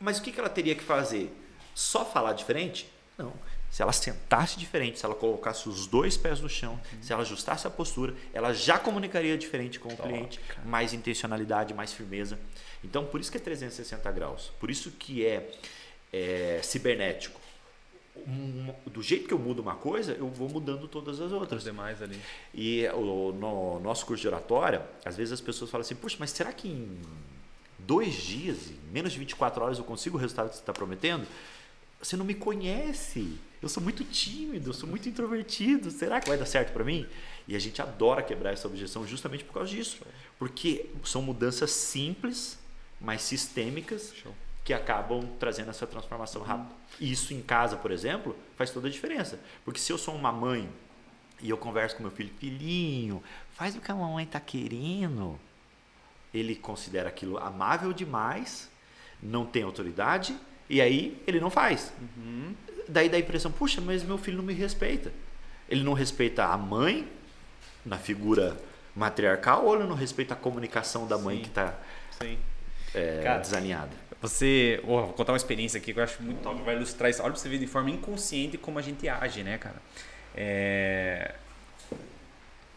Mas o que que ela teria que fazer? Só falar diferente? Não. Se ela sentasse diferente, se ela colocasse os dois pés no chão, Uhum. se ela ajustasse a postura, ela já comunicaria diferente com o Top, cliente, cara. mais intencionalidade, mais firmeza. Então, por isso que é 360 graus. Por isso que é, é cibernético. Um- do jeito que eu mudo uma coisa, eu vou mudando todas as Os outras. demais ali. E o, no nosso curso de oratória, às vezes as pessoas falam assim: Puxa, mas será que em dois dias, em menos de 24 horas, eu consigo o resultado que você está prometendo? Você não me conhece. Eu sou muito tímido, eu sou muito introvertido. Será que vai dar certo para mim? E a gente adora quebrar essa objeção justamente por causa disso. Porque são mudanças simples, mas sistêmicas, Show. que acabam trazendo essa transformação rápida. E isso em casa, por exemplo, faz toda a diferença. Porque se eu sou uma mãe e eu converso com meu filho, filhinho, faz o que a mamãe está querendo. Ele considera aquilo amável demais, não tem autoridade, e aí ele não faz. Daí dá a impressão, puxa, mas meu filho não me respeita. Ele não respeita a mãe, na figura matriarcal, ou ele não respeita a comunicação da mãe Sim. que está é, desalinhada. Você. ó, vou contar uma experiência aqui que eu acho muito top. Vai ilustrar isso. Olha pra você ver de forma inconsciente como a gente age, né, cara? É,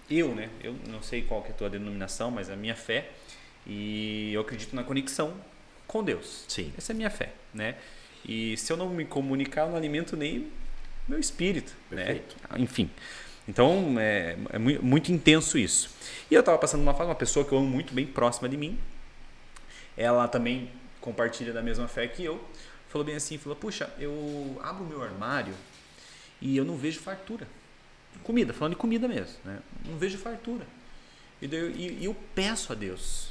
Eu, né? Eu não sei qual que é a tua denominação, mas a minha fé. E eu acredito na conexão com Deus. Sim. Essa é a minha fé, né? E se eu não me comunicar, eu não alimento nem meu espírito. Perfeito. Né? Enfim. Então é, é muito, muito, intenso isso. E eu estava passando uma fase, uma pessoa que eu amo muito, bem próxima de mim. Ela também compartilha da mesma fé que eu. Falou bem assim: falou, puxa, eu abro o meu armário e eu não vejo fartura. Comida, falando de comida mesmo. Né? Não vejo fartura. E, daí, e, e eu peço a Deus.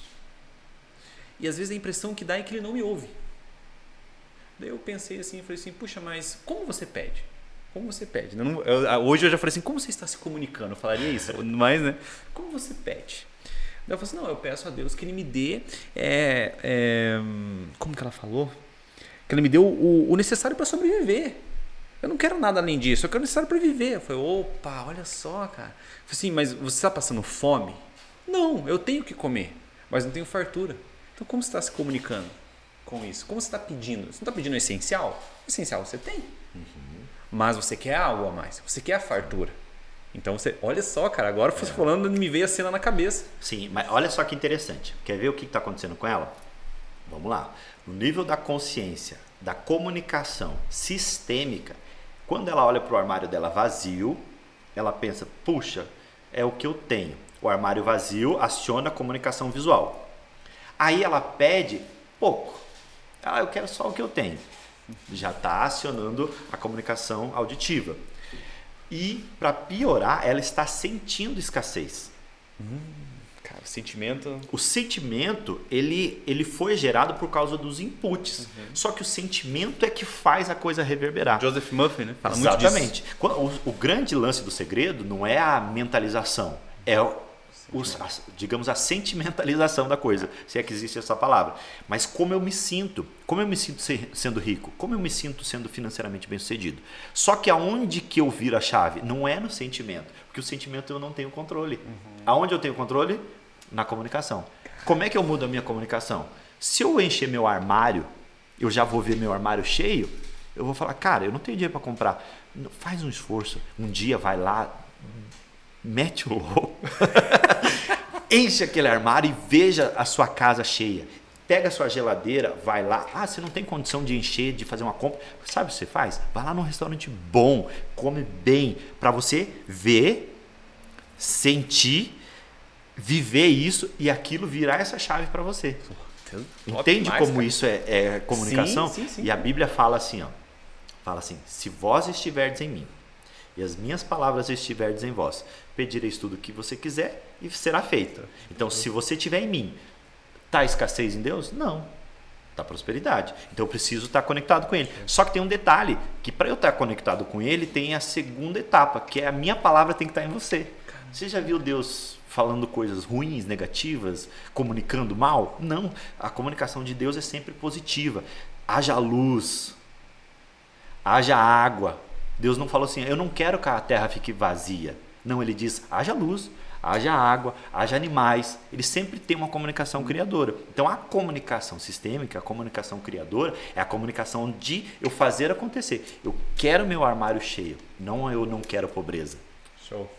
E às vezes a impressão que dá é que ele não me ouve. Daí eu pensei assim, falei assim, puxa, mas como você pede? Como você pede? Eu não, eu, hoje eu já falei assim, como você está se comunicando? Eu falaria isso, mas né? Como você pede? Daí eu falei assim, não, eu peço a Deus que ele me dê, é, é, como que ela falou? Que ele me dê o, o necessário para sobreviver. Eu não quero nada além disso, eu quero o necessário para viver. Eu falei, opa, olha só, cara. Eu falei assim, mas você está passando fome? Não, eu tenho que comer, mas não tenho fartura. Então, como você está se comunicando com isso? Como você está pedindo? Você não está pedindo o essencial? O essencial você tem. Uhum. Mas você quer algo a mais. Você quer a fartura. Então, você, olha só, cara, agora você é. falando, me veio a cena na cabeça. Sim, mas olha só que interessante. Quer ver o que está acontecendo com ela? Vamos lá. No nível da consciência, da comunicação sistêmica, quando ela olha para o armário dela vazio, ela pensa: puxa, é o que eu tenho. O armário vazio aciona a comunicação visual. Aí ela pede pouco. Ah, eu quero só o que eu tenho. Já está acionando a comunicação auditiva. E, para piorar, ela está sentindo escassez. Hum, cara, o sentimento. O sentimento, ele, ele foi gerado por causa dos inputs. Uhum. Só que o sentimento é que faz a coisa reverberar. Joseph Muffin, né? Fala Exatamente. O, o grande lance do segredo não é a mentalização, é os, a, digamos, a sentimentalização da coisa, se é que existe essa palavra. Mas como eu me sinto, como eu me sinto ser, sendo rico, como eu me sinto sendo financeiramente bem sucedido. Só que aonde que eu viro a chave? Não é no sentimento, porque o sentimento eu não tenho controle. Uhum. Aonde eu tenho controle? Na comunicação. Como é que eu mudo a minha comunicação? Se eu encher meu armário, eu já vou ver meu armário cheio, eu vou falar, cara, eu não tenho dinheiro para comprar. Faz um esforço. Um dia vai lá, mete o louco, enche aquele armário e veja a sua casa cheia. Pega a sua geladeira, vai lá. Ah, você não tem condição de encher, de fazer uma compra. Sabe o que você faz? Vai lá num restaurante bom, come bem, para você ver, sentir, viver isso e aquilo virar essa chave para você. Entende demais, como cara. isso é, é comunicação? Sim, sim, sim. E a Bíblia fala assim, ó. Fala assim: se vós estiverdes em mim e as minhas palavras estiverdes em vós, pedireis tudo o que você quiser e será feito. Então, se você tiver em mim, está escassez em Deus? Não. Está prosperidade. Então eu preciso estar tá conectado com Ele. Só que tem um detalhe: que para eu estar tá conectado com Ele, tem a segunda etapa, que é a minha palavra tem que estar tá em você. Você já viu Deus falando coisas ruins, negativas, comunicando mal? Não. A comunicação de Deus é sempre positiva. Haja luz, haja água. Deus não falou assim: eu não quero que a terra fique vazia. Não, ele diz: haja luz, haja água, haja animais. Ele sempre tem uma comunicação criadora. Então a comunicação sistêmica, a comunicação criadora, é a comunicação de eu fazer acontecer. Eu quero meu armário cheio, não eu não quero pobreza. Show.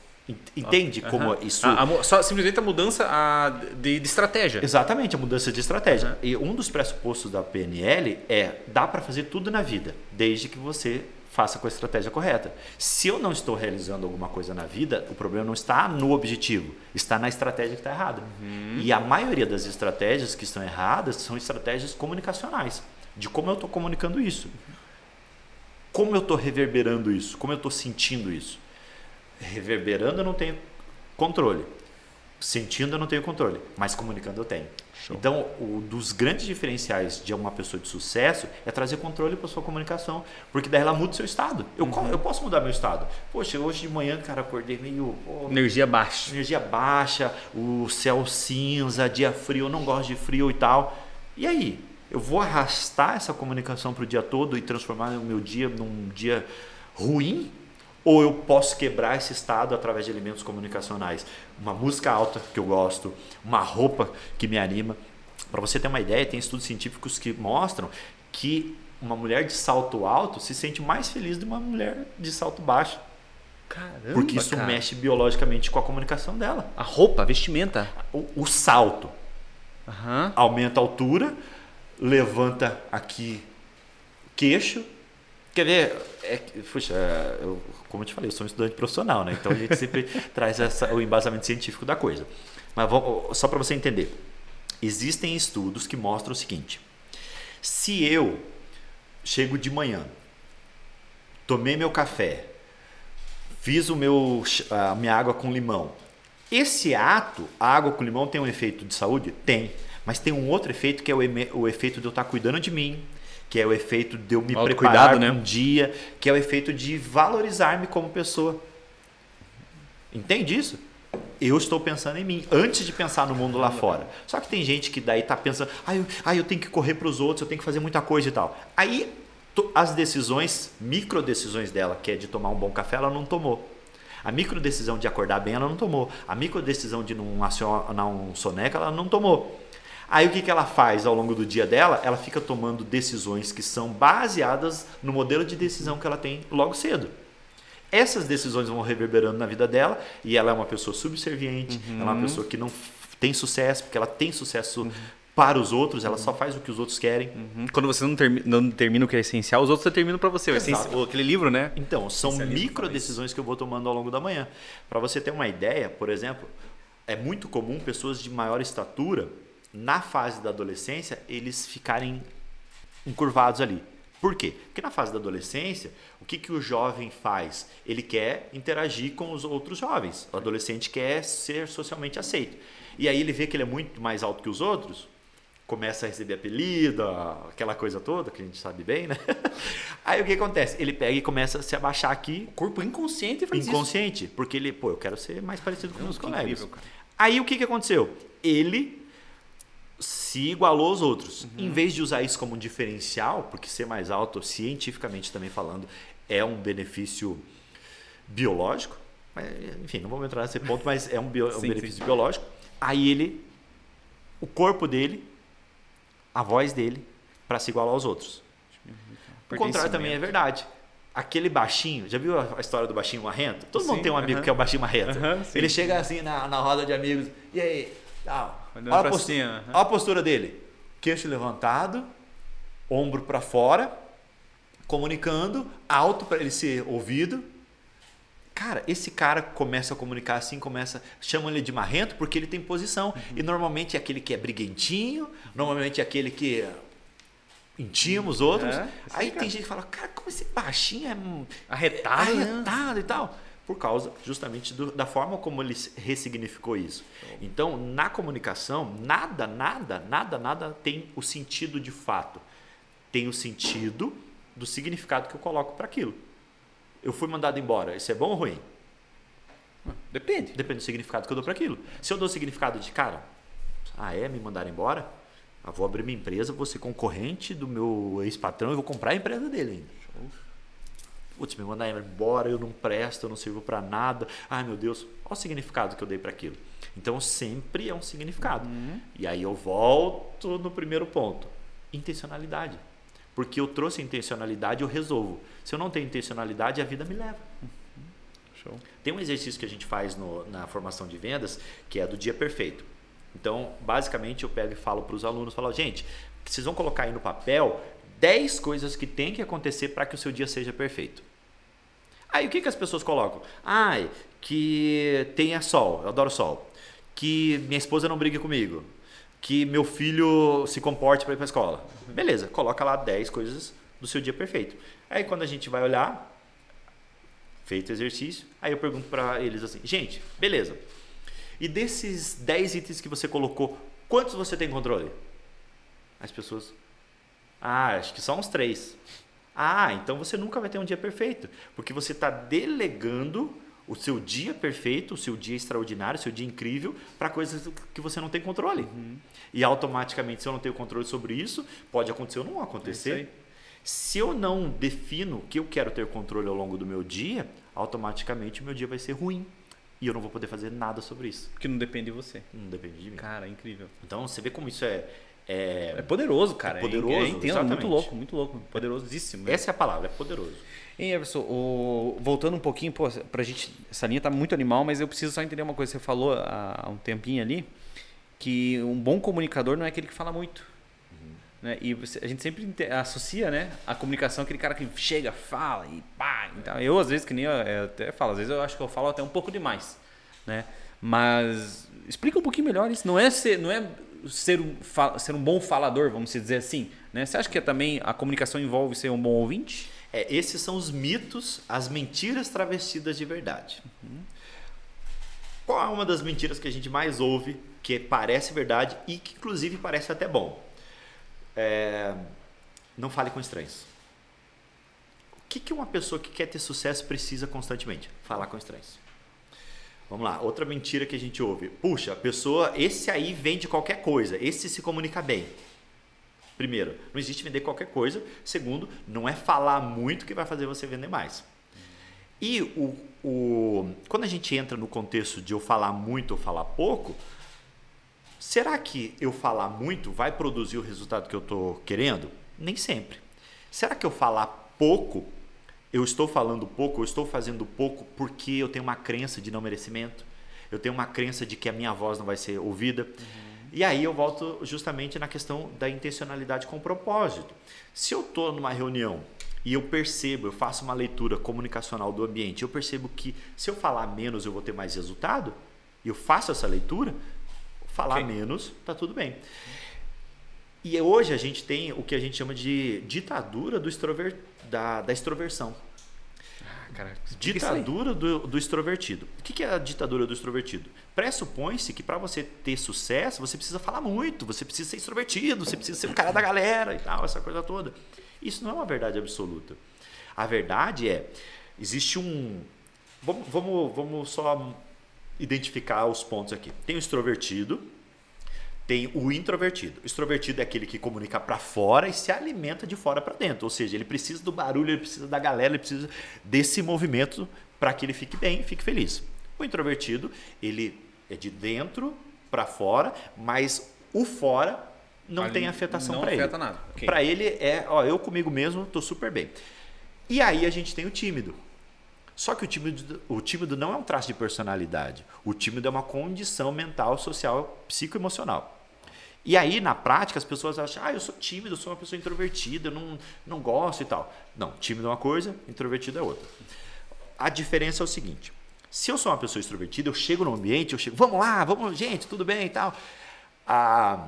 Entende ah, como uh -huh. isso. A, a, só simplesmente a mudança a, de, de, estratégia. Exatamente, a mudança de estratégia. Uh -huh. E um dos pressupostos da PNL é dá para fazer tudo na vida, desde que você faça com a estratégia correta. Se eu não estou realizando alguma coisa na vida, o problema não está no objetivo, está na estratégia que está errada. Uhum. E a maioria das estratégias que estão erradas são estratégias comunicacionais, de como eu estou comunicando isso, como eu estou reverberando isso, como eu estou sentindo isso. Reverberando eu não tenho controle, sentindo eu não tenho controle, mas comunicando eu tenho. Show. Então, um dos grandes diferenciais de uma pessoa de sucesso é trazer controle para sua comunicação, porque daí ela muda o seu estado. Eu, uhum. eu posso mudar meu estado. Poxa, hoje de manhã, cara, acordei meio. Oh, energia baixa. Energia baixa, o céu cinza, dia frio, eu não gosto de frio e tal. E aí? Eu vou arrastar essa comunicação para o dia todo e transformar o meu dia num dia ruim? Ou eu posso quebrar esse estado através de elementos comunicacionais. Uma música alta que eu gosto, uma roupa que me anima. Para você ter uma ideia, tem estudos científicos que mostram que uma mulher de salto alto se sente mais feliz do que uma mulher de salto baixo. Caramba, Porque isso cara. mexe biologicamente com a comunicação dela. A roupa, a vestimenta. O, o salto uhum. aumenta a altura, levanta aqui queixo. Quer ver? É, puxa, eu, como eu te falei, eu sou um estudante profissional, né? Então a gente sempre traz essa, o embasamento científico da coisa. Mas vamos, só para você entender. Existem estudos que mostram o seguinte: se eu chego de manhã, tomei meu café, fiz o meu, a minha água com limão, esse ato, a água com limão, tem um efeito de saúde? Tem. Mas tem um outro efeito que é o, o efeito de eu estar cuidando de mim, que é o efeito de eu me preparar né? um dia, que é o efeito de valorizar-me como pessoa. Entende isso? Eu estou pensando em mim, antes de pensar no mundo lá fora. Só que tem gente que daí está pensando, ah eu, ah, eu tenho que correr para os outros, eu tenho que fazer muita coisa e tal. Aí as decisões, micro decisões dela, que é de tomar um bom café, ela não tomou. A micro decisão de acordar bem, ela não tomou. A micro decisão de não acionar um soneca, ela não tomou. Aí o que, que ela faz ao longo do dia dela? Ela fica tomando decisões que são baseadas no modelo de decisão que ela tem logo cedo. Essas decisões vão reverberando na vida dela e ela é uma pessoa subserviente, uhum. ela é uma uhum. pessoa que não tem sucesso, porque ela tem sucesso uhum. para os outros, ela uhum. só faz o que os outros querem. Uhum. Quando você não, termi não termina o que é essencial, os outros terminam para você. Exato. aquele livro, né? Então, são micro decisões que eu vou tomando ao longo da manhã. Para você ter uma ideia, por exemplo, é muito comum pessoas de maior estatura, na fase da adolescência, eles ficarem encurvados ali. Por quê? Porque na fase da adolescência, o que, que o jovem faz? Ele quer interagir com os outros jovens. O adolescente quer ser socialmente aceito. E aí ele vê que ele é muito mais alto que os outros, começa a receber apelido, aquela coisa toda que a gente sabe bem, né? Aí o que acontece? Ele pega e começa a se abaixar aqui. O corpo inconsciente faz Inconsciente, isso. porque ele, pô, eu quero ser mais parecido com meus colegas. Incrível, aí o que, que aconteceu? Ele se igualou aos outros. Uhum. Em vez de usar isso como um diferencial, porque ser mais alto, cientificamente também falando, é um benefício biológico. Enfim, não vamos entrar nesse ponto, mas é um, bio, sim, um benefício sim. biológico. Aí ele, o corpo dele, a voz dele, para se igualar aos outros. O contrário também é verdade. Aquele baixinho, já viu a história do baixinho marrento? Todo sim, mundo tem um amigo uh -huh. que é o baixinho marrento. Uh -huh, ele chega assim na, na roda de amigos, e aí, tal Olha a, postura, olha a postura dele. Queixo levantado, ombro para fora, comunicando, alto para ele ser ouvido. Cara, esse cara começa a comunicar assim, começa, chamam ele de marrento porque ele tem posição. Uhum. E normalmente é aquele que é briguentinho, normalmente é aquele que intima os outros. É, Aí tem gente que fala, cara, como esse baixinho é arretado, é arretado né? e tal por causa justamente do, da forma como ele ressignificou isso. Então, na comunicação, nada, nada, nada, nada tem o sentido de fato. Tem o sentido do significado que eu coloco para aquilo. Eu fui mandado embora, isso é bom ou ruim? Depende. Depende do significado que eu dou para aquilo. Se eu dou o significado de, cara, ah, é, me mandar embora? Eu vou abrir minha empresa, vou ser concorrente do meu ex-patrão e vou comprar a empresa dele ainda putz, me mandar embora, eu não presto, eu não sirvo para nada. Ai meu Deus, olha o significado que eu dei para aquilo. Então sempre é um significado. Uhum. E aí eu volto no primeiro ponto: intencionalidade. Porque eu trouxe intencionalidade, eu resolvo. Se eu não tenho intencionalidade, a vida me leva. Uhum. Show. Tem um exercício que a gente faz no, na formação de vendas que é do dia perfeito. Então, basicamente, eu pego e falo para os alunos, falo, gente, vocês vão colocar aí no papel 10 coisas que tem que acontecer para que o seu dia seja perfeito. Aí o que, que as pessoas colocam? Ai, que tenha sol, eu adoro sol. Que minha esposa não brigue comigo. Que meu filho se comporte para ir para escola. Beleza, coloca lá 10 coisas do seu dia perfeito. Aí quando a gente vai olhar, feito o exercício, aí eu pergunto para eles assim: gente, beleza. E desses 10 itens que você colocou, quantos você tem controle? As pessoas ah, acho que só uns três. Ah, então você nunca vai ter um dia perfeito, porque você está delegando o seu dia perfeito, o seu dia extraordinário, o seu dia incrível para coisas que você não tem controle. Uhum. E automaticamente, se eu não tenho controle sobre isso, pode acontecer ou não acontecer. É se eu não defino que eu quero ter controle ao longo do meu dia, automaticamente o meu dia vai ser ruim. E eu não vou poder fazer nada sobre isso. Porque não depende de você. Não depende de mim. Cara, é incrível. Então você vê como isso é, é, é poderoso, cara. É poderoso. É, entendo, muito louco, muito louco. Poderosíssimo. Essa é a palavra, é poderoso. Hein, Everson, o... voltando um pouquinho, pô, pra gente. Essa linha tá muito animal, mas eu preciso só entender uma coisa. Você falou há um tempinho ali que um bom comunicador não é aquele que fala muito. Uhum. Né? E a gente sempre associa né, a comunicação aquele cara que chega, fala e pá. Então, eu, às vezes, que nem eu, eu até falo, às vezes eu acho que eu falo até um pouco demais. Né? Mas explica um pouquinho melhor isso. Não é ser, não é ser, um, ser um bom falador, vamos dizer assim. Né? Você acha que também a comunicação envolve ser um bom ouvinte? É, esses são os mitos, as mentiras travestidas de verdade. Uhum. Qual é uma das mentiras que a gente mais ouve, que parece verdade e que inclusive parece até bom? É, não fale com estranhos. O que, que uma pessoa que quer ter sucesso precisa constantemente? Falar com estranhos. Vamos lá, outra mentira que a gente ouve. Puxa, a pessoa, esse aí vende qualquer coisa, esse se comunica bem. Primeiro, não existe vender qualquer coisa. Segundo, não é falar muito que vai fazer você vender mais. E o, o, quando a gente entra no contexto de eu falar muito ou falar pouco, será que eu falar muito vai produzir o resultado que eu estou querendo? Nem sempre. Será que eu falar pouco, eu estou falando pouco, eu estou fazendo pouco porque eu tenho uma crença de não merecimento? Eu tenho uma crença de que a minha voz não vai ser ouvida? Uhum. E aí eu volto justamente na questão da intencionalidade com propósito. Se eu estou numa reunião e eu percebo, eu faço uma leitura comunicacional do ambiente, eu percebo que se eu falar menos eu vou ter mais resultado, e eu faço essa leitura, falar okay. menos, tá tudo bem. E hoje a gente tem o que a gente chama de ditadura do extrover, da, da extroversão. Cara, ditadura do, do extrovertido. O que é a ditadura do extrovertido? Pressupõe-se que para você ter sucesso, você precisa falar muito, você precisa ser extrovertido, você precisa ser o cara da galera e tal, essa coisa toda. Isso não é uma verdade absoluta. A verdade é, existe um. Vamos, vamos, vamos só identificar os pontos aqui. Tem o extrovertido, tem o introvertido. O extrovertido é aquele que comunica para fora e se alimenta de fora para dentro. Ou seja, ele precisa do barulho, ele precisa da galera, ele precisa desse movimento para que ele fique bem, fique feliz. O introvertido, ele é de dentro para fora, mas o fora não Ali tem afetação para ele. Não afeta nada. Okay. Para ele é, ó, eu comigo mesmo estou super bem. E aí a gente tem o tímido. Só que o tímido, o tímido não é um traço de personalidade. O tímido é uma condição mental, social, psicoemocional. E aí, na prática, as pessoas acham, ah, eu sou tímido, eu sou uma pessoa introvertida, eu não, não gosto e tal. Não, tímido é uma coisa, introvertido é outra. A diferença é o seguinte: se eu sou uma pessoa extrovertida, eu chego no ambiente, eu chego, vamos lá, vamos, gente, tudo bem e tal. Ah,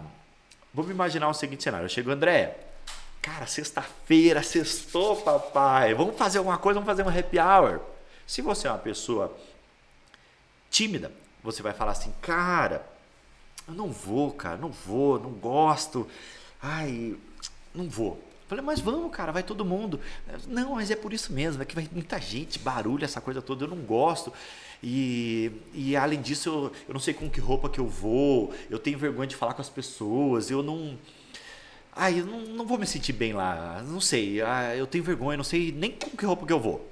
Vamos imaginar o seguinte cenário. Eu chego, André, cara, sexta-feira, sextou, papai. Vamos fazer alguma coisa, vamos fazer um happy hour. Se você é uma pessoa tímida, você vai falar assim, cara, eu não vou, cara, não vou, não gosto. Ai, não vou. Falei, mas vamos, cara, vai todo mundo. Não, mas é por isso mesmo, é que vai muita gente, barulho, essa coisa toda, eu não gosto. E, e além disso, eu, eu não sei com que roupa que eu vou, eu tenho vergonha de falar com as pessoas, eu não. Ai, eu não, não vou me sentir bem lá, não sei, ah, eu tenho vergonha, não sei nem com que roupa que eu vou.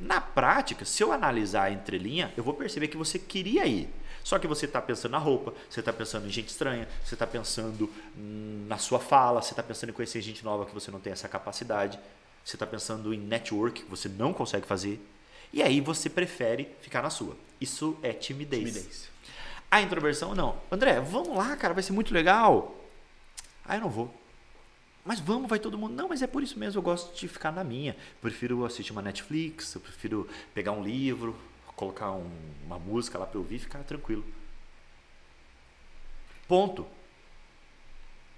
Na prática, se eu analisar a entrelinha, eu vou perceber que você queria ir. Só que você está pensando na roupa, você está pensando em gente estranha, você está pensando na sua fala, você está pensando em conhecer gente nova que você não tem essa capacidade, você está pensando em network que você não consegue fazer. E aí você prefere ficar na sua. Isso é timidez. timidez. A introversão, não. André, vamos lá, cara, vai ser muito legal. Ah, eu não vou. Mas vamos, vai todo mundo. Não, mas é por isso mesmo, eu gosto de ficar na minha. Eu prefiro assistir uma Netflix, eu prefiro pegar um livro, colocar um, uma música lá para ouvir e ficar tranquilo. Ponto.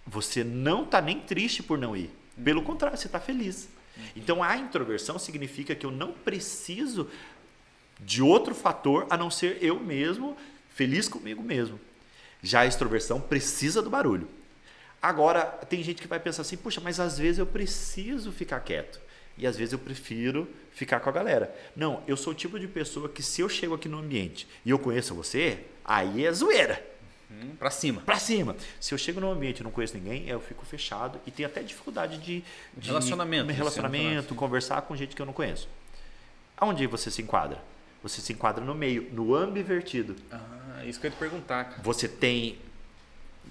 Você não está nem triste por não ir. Pelo contrário, você está feliz. Então a introversão significa que eu não preciso de outro fator a não ser eu mesmo feliz comigo mesmo. Já a extroversão precisa do barulho. Agora, tem gente que vai pensar assim: puxa, mas às vezes eu preciso ficar quieto. E às vezes eu prefiro ficar com a galera. Não, eu sou o tipo de pessoa que se eu chego aqui no ambiente e eu conheço você, aí é zoeira. Hum, pra cima. Pra cima. Se eu chego num ambiente e não conheço ninguém, eu fico fechado e tenho até dificuldade de, de relacionamento, relacionamento, conversar com gente que eu não conheço. Aonde você se enquadra? Você se enquadra no meio, no ambivertido. Ah, isso que eu ia te perguntar, cara. Você tem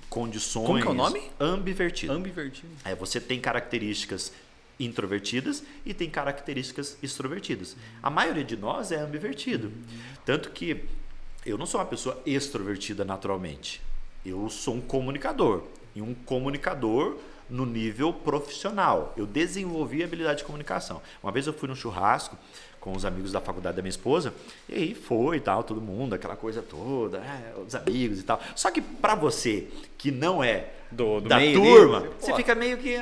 condições. Como que é o nome? Ambivertido. Ambivertido. É, você tem características introvertidas e tem características extrovertidas. A maioria de nós é ambivertido. Tanto que eu não sou uma pessoa extrovertida naturalmente. Eu sou um comunicador. E um comunicador no nível profissional. Eu desenvolvi a habilidade de comunicação. Uma vez eu fui num churrasco com os amigos da faculdade da minha esposa, e aí foi e tal, todo mundo, aquela coisa toda, é, os amigos e tal. Só que para você que não é do, do da turma, dele, você fica meio que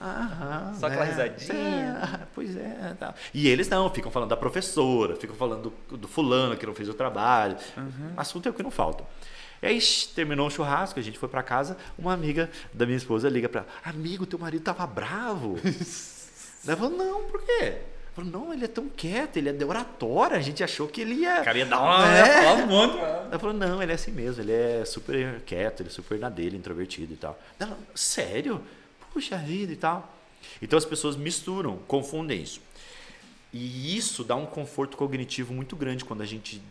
Aham, Só aquela né? risadinha. É, pois é. Tá. E eles não, ficam falando da professora, ficam falando do, do fulano que não fez o trabalho. Uhum. Assunto é o que não falta. E aí terminou o churrasco, a gente foi para casa, uma amiga da minha esposa liga para amigo, teu marido tava bravo. Ela falou, não, por quê? Falou, não, ele é tão quieto, ele é de oratória, a gente achou que ele ia. O cara ia dar uma. É. Falar um monte. Ela falou, não, ele é assim mesmo, ele é super quieto, ele é super na dele, introvertido e tal. Ela, sério? Puxa vida e tal. Então as pessoas misturam, confundem isso. E isso dá um conforto cognitivo muito grande quando a gente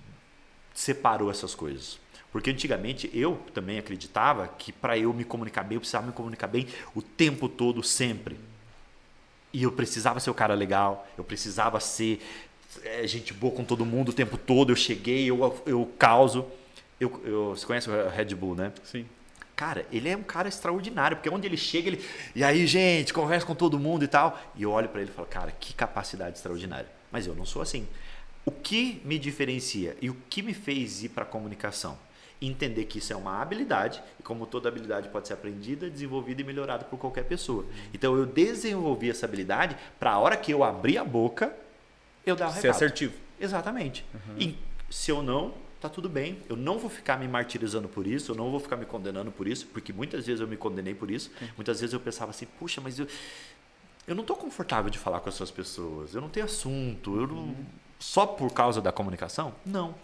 separou essas coisas. Porque antigamente eu também acreditava que para eu me comunicar bem, eu precisava me comunicar bem o tempo todo, sempre. E eu precisava ser o cara legal, eu precisava ser é, gente boa com todo mundo o tempo todo. Eu cheguei, eu, eu causo. Eu, eu, você conhece o Red Bull, né? Sim. Cara, ele é um cara extraordinário, porque onde ele chega, ele. E aí, gente, conversa com todo mundo e tal. E eu olho para ele e falo, cara, que capacidade extraordinária. Mas eu não sou assim. O que me diferencia e o que me fez ir para a comunicação? Entender que isso é uma habilidade, e como toda habilidade pode ser aprendida, desenvolvida e melhorada por qualquer pessoa. Então eu desenvolvi essa habilidade para a hora que eu abrir a boca, eu dar o recado. Ser assertivo. Exatamente. Uhum. E se eu não, tá tudo bem. Eu não vou ficar me martirizando por isso, eu não vou ficar me condenando por isso, porque muitas vezes eu me condenei por isso. Muitas vezes eu pensava assim, puxa, mas eu, eu não estou confortável de falar com essas pessoas, eu não tenho assunto, eu não, só por causa da comunicação? Não.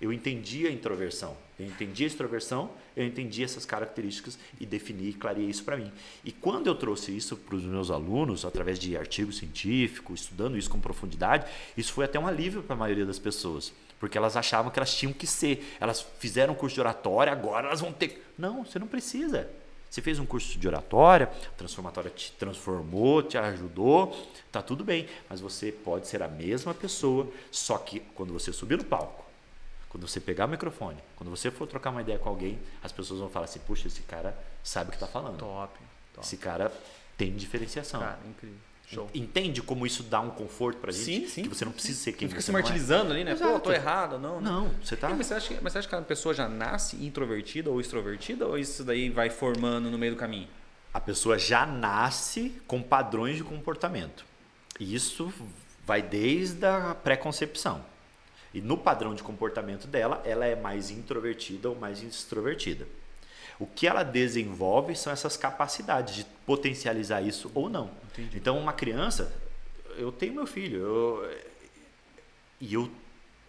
Eu entendi a introversão, eu entendi a extroversão, eu entendi essas características e defini e clareei isso para mim. E quando eu trouxe isso para os meus alunos, através de artigo científico, estudando isso com profundidade, isso foi até um alívio para a maioria das pessoas porque elas achavam que elas tinham que ser. Elas fizeram um curso de oratória, agora elas vão ter. Não, você não precisa. Você fez um curso de oratória, a transformatória te transformou, te ajudou, tá tudo bem. Mas você pode ser a mesma pessoa, só que quando você subir no palco, quando você pegar o microfone, quando você for trocar uma ideia com alguém, as pessoas vão falar assim: puxa, esse cara sabe o que está falando. Top, top. Esse cara tem diferenciação. Cara, incrível. Show. Entende como isso dá um conforto pra gente? Sim, sim. Que você não precisa ser quem não fica você se martirizando é. ali, né? Exato. Pô, tô errado, não. Não, não você tá. Mas, você acha que, mas você acha que a pessoa já nasce introvertida ou extrovertida ou isso daí vai formando no meio do caminho? A pessoa já nasce com padrões de comportamento. E isso vai desde a pré-concepção. E no padrão de comportamento dela, ela é mais introvertida ou mais extrovertida. O que ela desenvolve são essas capacidades de potencializar isso ou não. Entendi. Então, uma criança, eu tenho meu filho, eu, e eu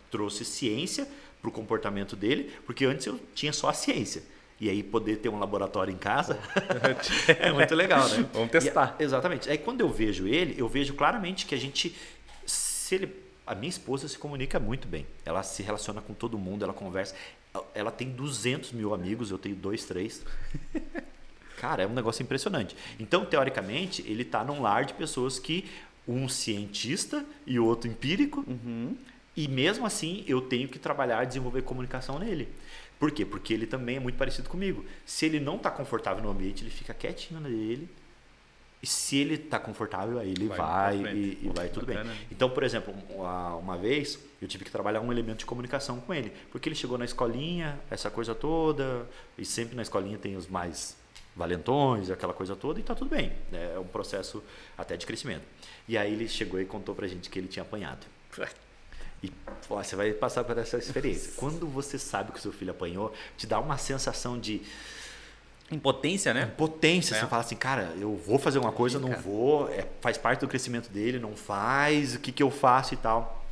trouxe ciência para o comportamento dele, porque antes eu tinha só a ciência. E aí poder ter um laboratório em casa é muito legal, né? Vamos testar. E, exatamente. Aí quando eu vejo ele, eu vejo claramente que a gente, se ele, a minha esposa se comunica muito bem. Ela se relaciona com todo mundo, ela conversa. Ela tem 200 mil amigos, eu tenho dois, três. Cara, é um negócio impressionante. Então, teoricamente, ele está num lar de pessoas que um cientista e o outro empírico. Uhum. E mesmo assim, eu tenho que trabalhar e desenvolver comunicação nele. Por quê? Porque ele também é muito parecido comigo. Se ele não está confortável no ambiente, ele fica quietinho nele e se ele está confortável, aí ele vai, vai e, e, vai tudo bem. Então, por exemplo, uma vez eu tive que trabalhar um elemento de comunicação com ele, porque ele chegou na escolinha, essa coisa toda, e sempre na escolinha tem os mais valentões, aquela coisa toda, e está tudo bem. Né? É um processo até de crescimento. E aí ele chegou e contou pra gente que ele tinha apanhado. E ó, você vai passar por essa experiência. Quando você sabe que o seu filho apanhou, te dá uma sensação de Impotência, né? Impotência. É. Você fala assim, cara, eu vou fazer uma coisa, não vou, é, faz parte do crescimento dele, não faz, o que, que eu faço e tal.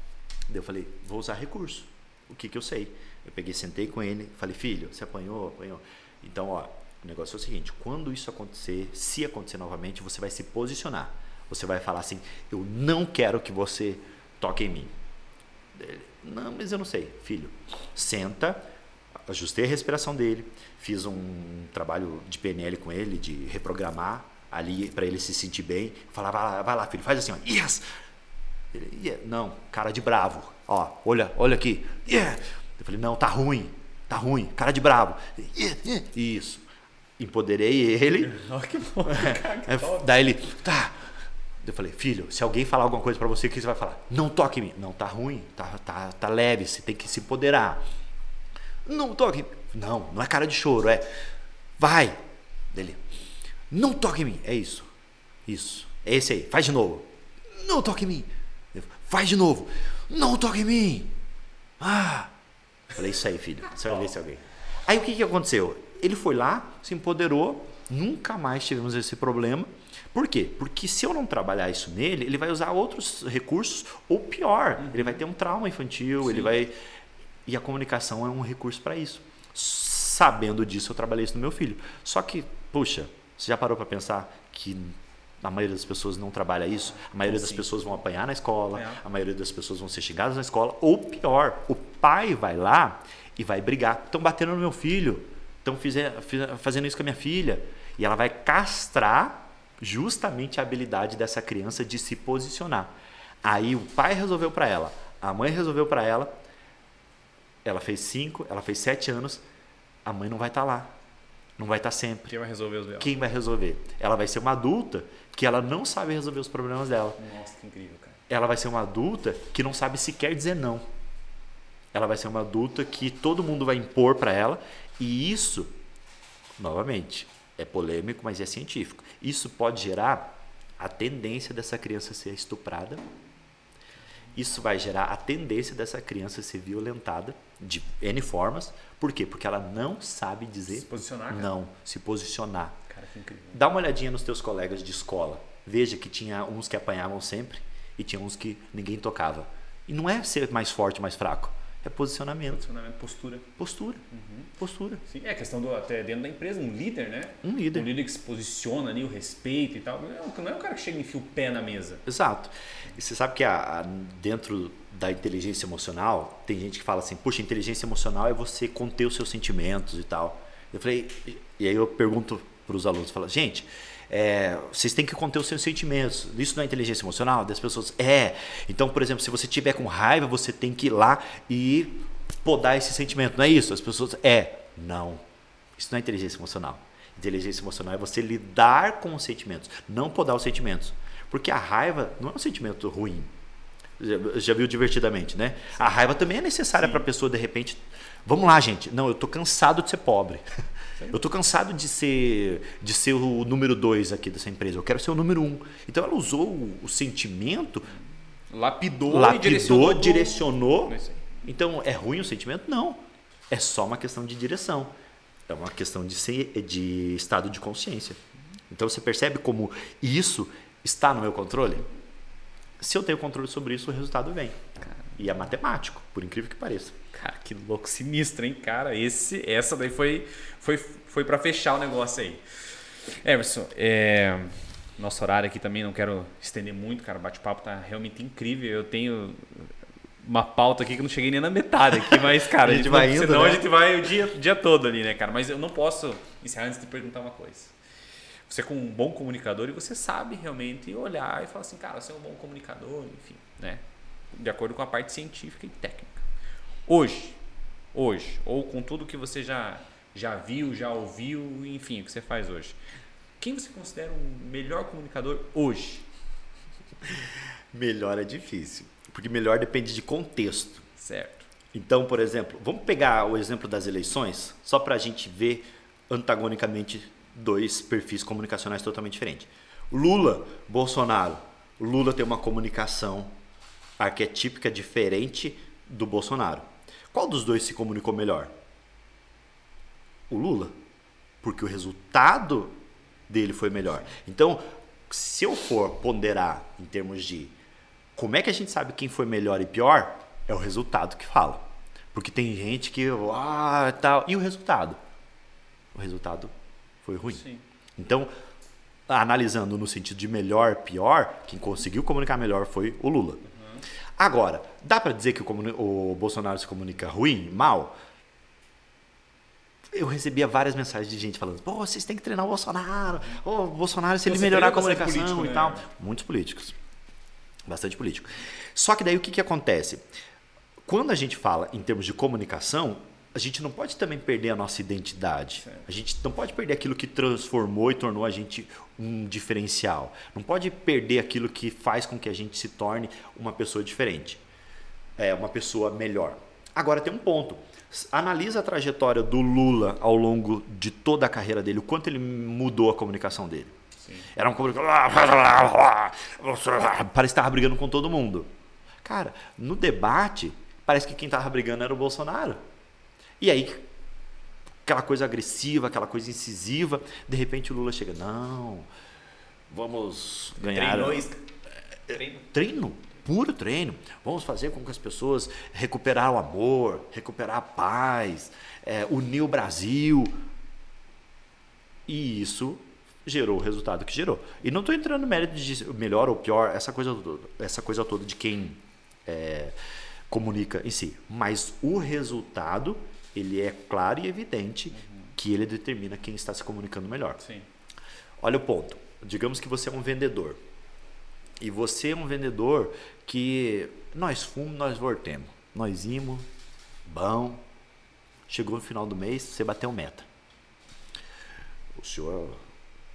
Daí eu falei, vou usar recurso. O que, que eu sei? Eu peguei, sentei com ele, falei, filho, você apanhou, apanhou. Então, ó, o negócio é o seguinte: quando isso acontecer, se acontecer novamente, você vai se posicionar. Você vai falar assim, eu não quero que você toque em mim. Não, mas eu não sei, filho. Senta, ajustei a respiração dele, fiz um trabalho de PNL com ele, de reprogramar ali para ele se sentir bem. Falava, vai lá, vai lá, filho, faz assim, ó, yes! Ele, yeah. Não, cara de bravo, ó, olha, olha aqui, yeah! Eu falei, não, tá ruim, tá ruim, cara de bravo, yeah, yeah. isso. empoderei ele. Olha que bom. É, top. daí ele, tá. Eu falei, filho, se alguém falar alguma coisa pra você, o que você vai falar? Não toque em mim. Não, tá ruim, tá, tá, tá leve, você tem que se empoderar. Não toque em mim. Não, não é cara de choro, é. Vai. Dele. Não toque em mim. É isso. Isso. É esse aí. Faz de novo. Não toque em mim. Faz de novo. Não toque em mim. Ah. Falei, isso aí, filho. Você vai ver se alguém. Aí o que, que aconteceu? Ele foi lá, se empoderou, nunca mais tivemos esse problema. Por quê? Porque se eu não trabalhar isso nele, ele vai usar outros recursos, ou pior, ele vai ter um trauma infantil, ele vai. E a comunicação é um recurso para isso. Sabendo disso, eu trabalhei isso no meu filho. Só que, puxa, você já parou para pensar que a maioria das pessoas não trabalha isso? A maioria das Sim. pessoas vão apanhar na escola, Apanhar. a maioria das pessoas vão ser xingadas na escola, ou pior, o pai vai lá e vai brigar. Estão batendo no meu filho, estão fazendo isso com a minha filha. E ela vai castrar justamente a habilidade dessa criança de se posicionar. Aí o pai resolveu para ela, a mãe resolveu para ela, ela fez cinco, ela fez sete anos, a mãe não vai estar lá, não vai estar sempre. Quem vai resolver os meus? Quem vai resolver? Ela vai ser uma adulta que ela não sabe resolver os problemas dela. Nossa, que incrível, cara. Ela vai ser uma adulta que não sabe sequer dizer não. Ela vai ser uma adulta que todo mundo vai impor para ela e isso, novamente, é polêmico, mas é científico. Isso pode gerar a tendência dessa criança ser estuprada. Isso vai gerar a tendência dessa criança ser violentada de N formas. Por quê? Porque ela não sabe dizer Se posicionar, cara. não, se posicionar. Cara, que incrível. Dá uma olhadinha nos teus colegas de escola. Veja que tinha uns que apanhavam sempre e tinha uns que ninguém tocava. E não é ser mais forte, mais fraco. É posicionamento, Posicionamento, postura. postura, postura. Sim, é a questão do até dentro da empresa, um líder, né? Um líder. Um líder que se posiciona ali, o respeito e tal. Não, não é um cara que chega e enfia o pé na mesa. Exato. E você sabe que a- a- dentro da inteligência emocional, tem gente que fala assim, puxa, inteligência emocional é você conter os seus sentimentos e tal. Eu falei, e aí eu pergunto para os alunos, falo, gente, é, vocês têm que conter os seus sentimentos. Isso não é inteligência emocional? Das pessoas, é. Então, por exemplo, se você tiver com raiva, você tem que ir lá e podar esse sentimento. Não é isso? As pessoas, é. Não. Isso não é inteligência emocional. Inteligência emocional é você lidar com os sentimentos, não podar os sentimentos. Porque a raiva não é um sentimento ruim. Já, já viu divertidamente, né? A raiva também é necessária para a pessoa, de repente. Vamos lá, gente. Não, eu tô cansado de ser pobre. Eu tô cansado de ser, de ser o número dois aqui dessa empresa. Eu quero ser o número um. Então ela usou o, o sentimento, Lapidou, lapidou, direcionou. direcionou. Então é ruim o sentimento? Não. É só uma questão de direção. É uma questão de, ser, de estado de consciência. Então você percebe como isso está no meu controle? Se eu tenho controle sobre isso, o resultado vem. E é matemático, por incrível que pareça. Cara, que louco, sinistro, hein, cara? Esse, essa daí foi, foi, foi para fechar o negócio aí. Emerson, é, nosso horário aqui também não quero estender muito, cara. O bate-papo tá realmente incrível. Eu tenho uma pauta aqui que eu não cheguei nem na metade aqui, mas, cara, A gente vai indo, senão né? a gente vai o dia, o dia todo ali, né, cara? Mas eu não posso encerrar antes de perguntar uma coisa. Você é um bom comunicador e você sabe realmente olhar e falar assim, cara, você é um bom comunicador, enfim, né? De acordo com a parte científica e técnica. Hoje, hoje, ou com tudo que você já, já viu, já ouviu, enfim, o que você faz hoje. Quem você considera um melhor comunicador hoje? Melhor é difícil, porque melhor depende de contexto. Certo. Então, por exemplo, vamos pegar o exemplo das eleições, só para a gente ver antagonicamente dois perfis comunicacionais totalmente diferentes. Lula, Bolsonaro. Lula tem uma comunicação arquetípica diferente do Bolsonaro. Qual dos dois se comunicou melhor? O Lula, porque o resultado dele foi melhor. Então, se eu for ponderar em termos de como é que a gente sabe quem foi melhor e pior, é o resultado que fala. Porque tem gente que, ah, tal, e o resultado? O resultado foi ruim. Sim. Então, analisando no sentido de melhor, pior, quem conseguiu comunicar melhor foi o Lula. Agora, dá para dizer que o, o Bolsonaro se comunica ruim, mal? Eu recebia várias mensagens de gente falando: pô, vocês têm que treinar o Bolsonaro. O Bolsonaro, se ele melhorar a comunicação político, e né? tal. Muitos políticos. Bastante político. Só que daí o que, que acontece? Quando a gente fala em termos de comunicação, a gente não pode também perder a nossa identidade. Certo. A gente não pode perder aquilo que transformou e tornou a gente um diferencial. Não pode perder aquilo que faz com que a gente se torne uma pessoa diferente. É, uma pessoa melhor. Agora tem um ponto. Analisa a trajetória do Lula ao longo de toda a carreira dele, o quanto ele mudou a comunicação dele. Sim. Era um comunicador. Parece que estava brigando com todo mundo. Cara, no debate, parece que quem estava brigando era o Bolsonaro. E aí, aquela coisa agressiva, aquela coisa incisiva, de repente o Lula chega, não, vamos ganhar. Treinou isso. Treino. Treino, puro treino. Vamos fazer com que as pessoas recuperar o amor, recuperar a paz, é, unir o Brasil. E isso gerou o resultado que gerou. E não estou entrando no mérito de melhor ou pior, essa coisa, essa coisa toda de quem é, comunica em si. Mas o resultado, ele é claro e evidente que ele determina quem está se comunicando melhor. Sim. Olha o ponto. Digamos que você é um vendedor. E você é um vendedor que nós fomos, nós voltemos. Nós imos, bom. Chegou no final do mês, você bateu meta. O senhor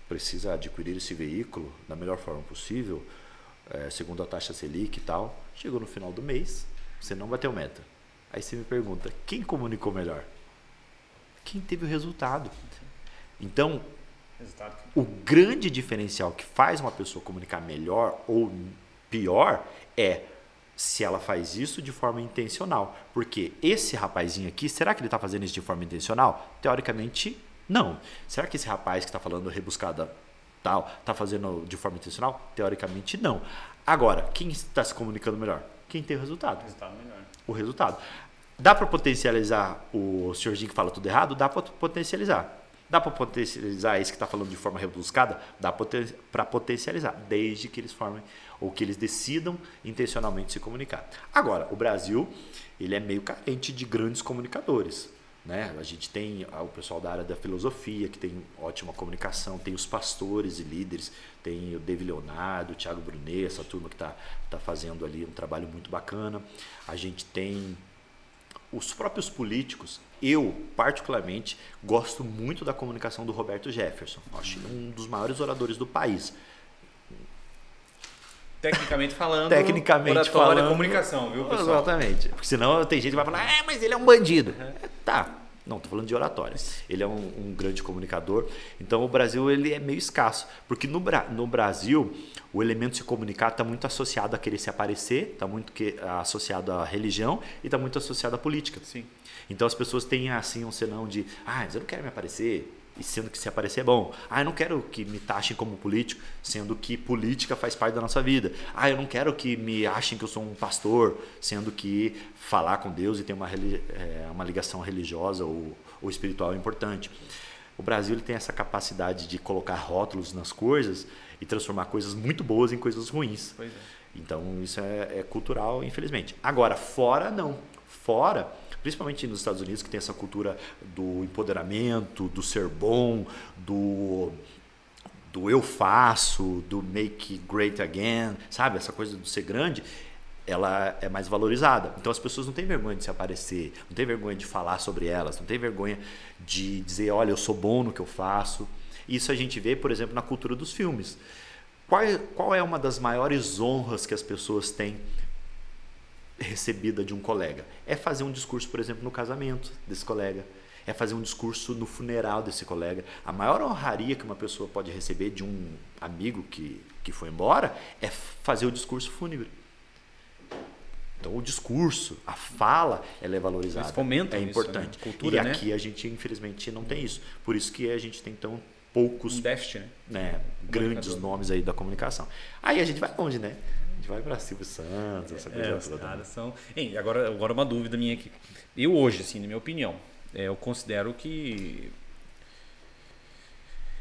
precisa adquirir esse veículo da melhor forma possível, é, segundo a taxa Selic e tal. Chegou no final do mês, você não bateu meta. Aí você me pergunta, quem comunicou melhor? Quem teve o resultado. Então, Resultado. o grande diferencial que faz uma pessoa comunicar melhor ou pior é se ela faz isso de forma intencional. Porque esse rapazinho aqui, será que ele está fazendo isso de forma intencional? Teoricamente, não. Será que esse rapaz que está falando rebuscada tal está fazendo de forma intencional? Teoricamente, não. Agora, quem está se comunicando melhor? Quem tem o resultado Resultado melhor. O resultado. Dá para potencializar o senhorzinho que fala tudo errado? Dá para potencializar. Dá para potencializar esse que está falando de forma rebuscada? Dá para potencializar, desde que eles formem ou que eles decidam intencionalmente se comunicar. Agora, o Brasil ele é meio carente de grandes comunicadores. Né? A gente tem o pessoal da área da filosofia, que tem ótima comunicação, tem os pastores e líderes, tem o David Leonardo, o Thiago Brunet, essa turma que está tá fazendo ali um trabalho muito bacana. A gente tem os próprios políticos. Eu, particularmente, gosto muito da comunicação do Roberto Jefferson. Acho um dos maiores oradores do país. Tecnicamente falando, Tecnicamente oratória, falando. comunicação, viu, pessoal? Exatamente. Porque senão tem gente que vai falar, é, mas ele é um bandido. É, tá. Não, tô falando de oratória. Ele é um, um, grande comunicador. Então o Brasil ele é meio escasso. Porque no, no Brasil, o elemento se comunicar está muito associado a querer se aparecer, está muito que, associado à religião e está muito associado à política. Sim. Então as pessoas têm assim um senão de, ah, mas eu não quero me aparecer, e sendo que se aparecer é bom. Ah, eu não quero que me taxem como político, sendo que política faz parte da nossa vida. Ah, eu não quero que me achem que eu sou um pastor, sendo que falar com Deus e ter uma, é, uma ligação religiosa ou, ou espiritual é importante. O Brasil ele tem essa capacidade de colocar rótulos nas coisas e transformar coisas muito boas em coisas ruins. É. Então isso é, é cultural, infelizmente. Agora, fora não. Fora principalmente nos Estados Unidos, que tem essa cultura do empoderamento, do ser bom, do, do eu faço, do make great again, sabe? Essa coisa do ser grande, ela é mais valorizada. Então as pessoas não têm vergonha de se aparecer, não têm vergonha de falar sobre elas, não têm vergonha de dizer, olha, eu sou bom no que eu faço. Isso a gente vê, por exemplo, na cultura dos filmes. Qual qual é uma das maiores honras que as pessoas têm recebida de um colega. É fazer um discurso, por exemplo, no casamento desse colega. É fazer um discurso no funeral desse colega. A maior honraria que uma pessoa pode receber de um amigo que, que foi embora é fazer o discurso fúnebre. Então, o discurso, a fala, ela é valorizada. Fomenta é isso, importante. Né? Cultura, e aqui né? a gente, infelizmente, não tem isso. Por isso que a gente tem tão poucos um déficit, né? né, grandes nomes aí da comunicação. Aí a gente vai longe, né? Gente vai para Silvio Santos, essa coisa é, toda. Caras são... Hein, agora, agora uma dúvida minha aqui. Eu hoje, assim, na minha opinião, é, eu considero que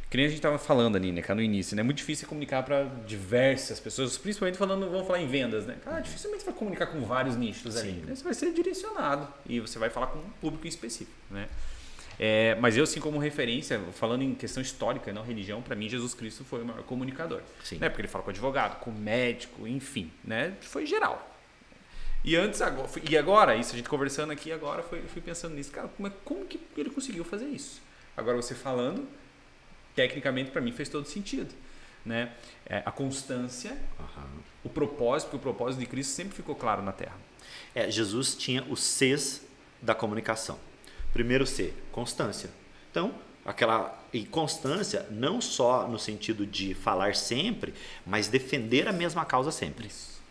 que nem a gente estava falando ali, né, cara, no início, né? É muito difícil comunicar para diversas pessoas, principalmente falando, vamos falar em vendas, né? Cara, dificilmente você vai comunicar com vários nichos ali. Né? Você vai ser direcionado e você vai falar com um público específico, né? É, mas eu, assim, como referência, falando em questão histórica e não religião, para mim, Jesus Cristo foi o maior comunicador. Sim. Né? Porque ele fala com advogado, com médico, enfim, né? Foi geral. E antes, agora, e agora, isso a gente conversando aqui, agora foi, fui pensando nisso. Cara, como, é, como que ele conseguiu fazer isso? Agora você falando, tecnicamente para mim fez todo sentido. Né? É, a constância, uhum. o propósito, porque o propósito de Cristo sempre ficou claro na Terra. É, Jesus tinha os Cs da comunicação. Primeiro C, constância. Então, aquela e constância não só no sentido de falar sempre, mas defender a mesma causa sempre. Isso.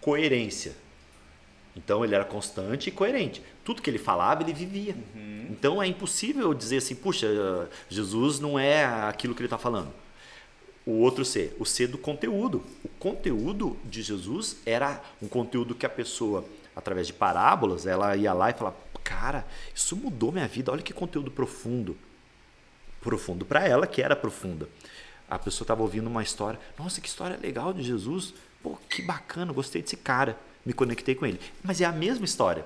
Coerência. Então ele era constante e coerente. Tudo que ele falava, ele vivia. Uhum. Então é impossível dizer assim, puxa, Jesus não é aquilo que ele está falando. O outro C, o C do conteúdo. O conteúdo de Jesus era um conteúdo que a pessoa, através de parábolas, ela ia lá e falava, cara, isso mudou minha vida, olha que conteúdo profundo. Profundo para ela, que era profunda. A pessoa estava ouvindo uma história, nossa, que história legal de Jesus, pô, que bacana, gostei desse cara me conectei com ele. Mas é a mesma história.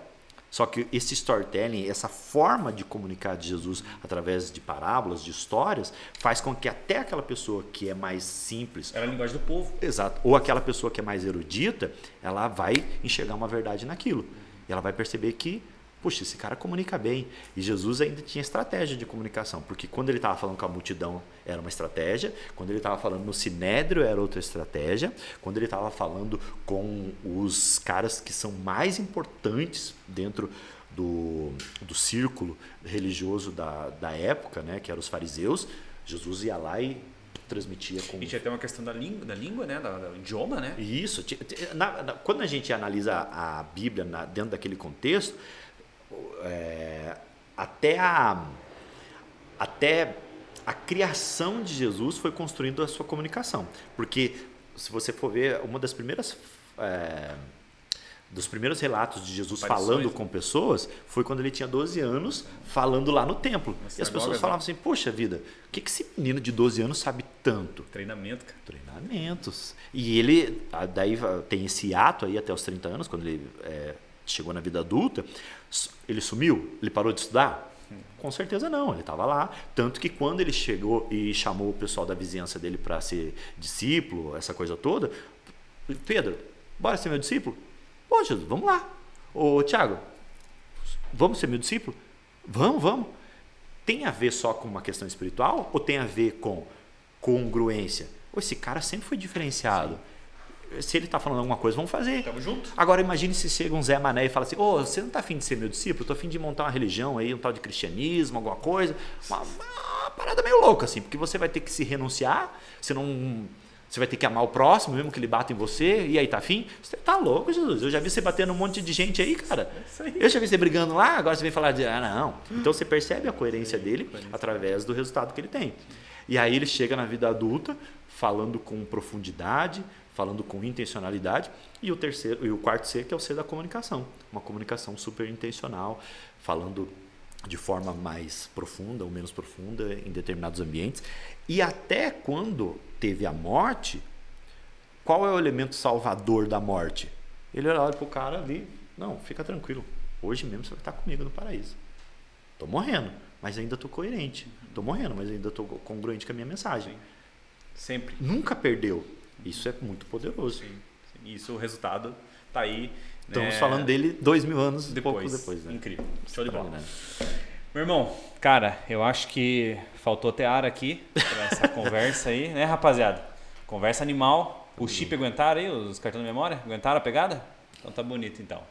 Só que esse storytelling, essa forma de comunicar de Jesus através de parábolas, de histórias, faz com que até aquela pessoa que é mais simples. Era a linguagem do povo. Exato. Ou aquela pessoa que é mais erudita, ela vai enxergar uma verdade naquilo. E ela vai perceber que puxa, esse cara comunica bem. E Jesus ainda tinha estratégia de comunicação, porque quando ele estava falando com a multidão era uma estratégia, quando ele estava falando no sinédrio era outra estratégia, quando ele estava falando com os caras que são mais importantes dentro do, do círculo religioso da, da época, né, que eram os fariseus, Jesus ia lá e transmitia com. E tinha até uma questão da língua, da língua né? Da, do idioma, né? Isso. Na, na, quando a gente analisa a Bíblia na, dentro daquele contexto, é, até a até a criação de Jesus foi construindo a sua comunicação, porque se você for ver uma das primeiras é, dos primeiros relatos de Jesus Aparições, falando né? com pessoas foi quando ele tinha 12 anos, falando lá no templo. e as pessoas falavam assim: Poxa vida, o que, que esse menino de 12 anos sabe tanto? Treinamento, cara. Treinamentos. E ele, daí tem esse ato aí até os 30 anos, quando ele é, chegou na vida adulta, ele sumiu? Ele parou de estudar? Com certeza não, ele estava lá. Tanto que quando ele chegou e chamou o pessoal da vizinhança dele para ser discípulo, essa coisa toda, Pedro, bora ser meu discípulo? Pô, Jesus, vamos lá. Ô, Tiago, vamos ser meu discípulo? Vamos, vamos. Tem a ver só com uma questão espiritual ou tem a ver com congruência? Esse cara sempre foi diferenciado. Sim se ele está falando alguma coisa, vamos fazer. Tamo junto. Agora imagine se chega um Zé Mané e fala assim: Ô, oh, você não está afim de ser meu discípulo? Estou afim de montar uma religião aí, um tal de cristianismo, alguma coisa. Uma, uma, parada meio louca, assim, porque você vai ter que se renunciar, você não. Você vai ter que amar o próximo, mesmo que ele bata em você, e aí tá afim? Você tá louco, Jesus. Eu já vi você batendo um monte de gente aí, cara. É Eu já vi você brigando lá, agora você vem falar de. Ah, não. Então você percebe a coerência dele através do resultado que ele tem. E aí ele chega na vida adulta, falando com profundidade, falando com intencionalidade, e o terceiro e o quarto C que é o C da comunicação, uma comunicação super intencional, falando de forma mais profunda ou menos profunda em determinados ambientes. E até quando teve a morte, qual é o elemento salvador da morte? Ele olha para o cara ali, não, fica tranquilo, hoje mesmo você vai estar comigo no paraíso. Estou morrendo, mas ainda estou coerente. Estou morrendo, mas ainda estou congruente com a minha mensagem. Sempre. Nunca perdeu. Isso é muito poderoso. Sim, sim. Isso, o resultado está aí. Estamos né? falando dele dois mil anos depois. depois né? Incrível. Show de bola. Meu irmão, cara, eu acho que faltou ter ar aqui para essa conversa aí, né, rapaziada? Conversa animal. O chip aguentaram aí, os cartões de memória? Aguentaram a pegada? Então tá bonito então.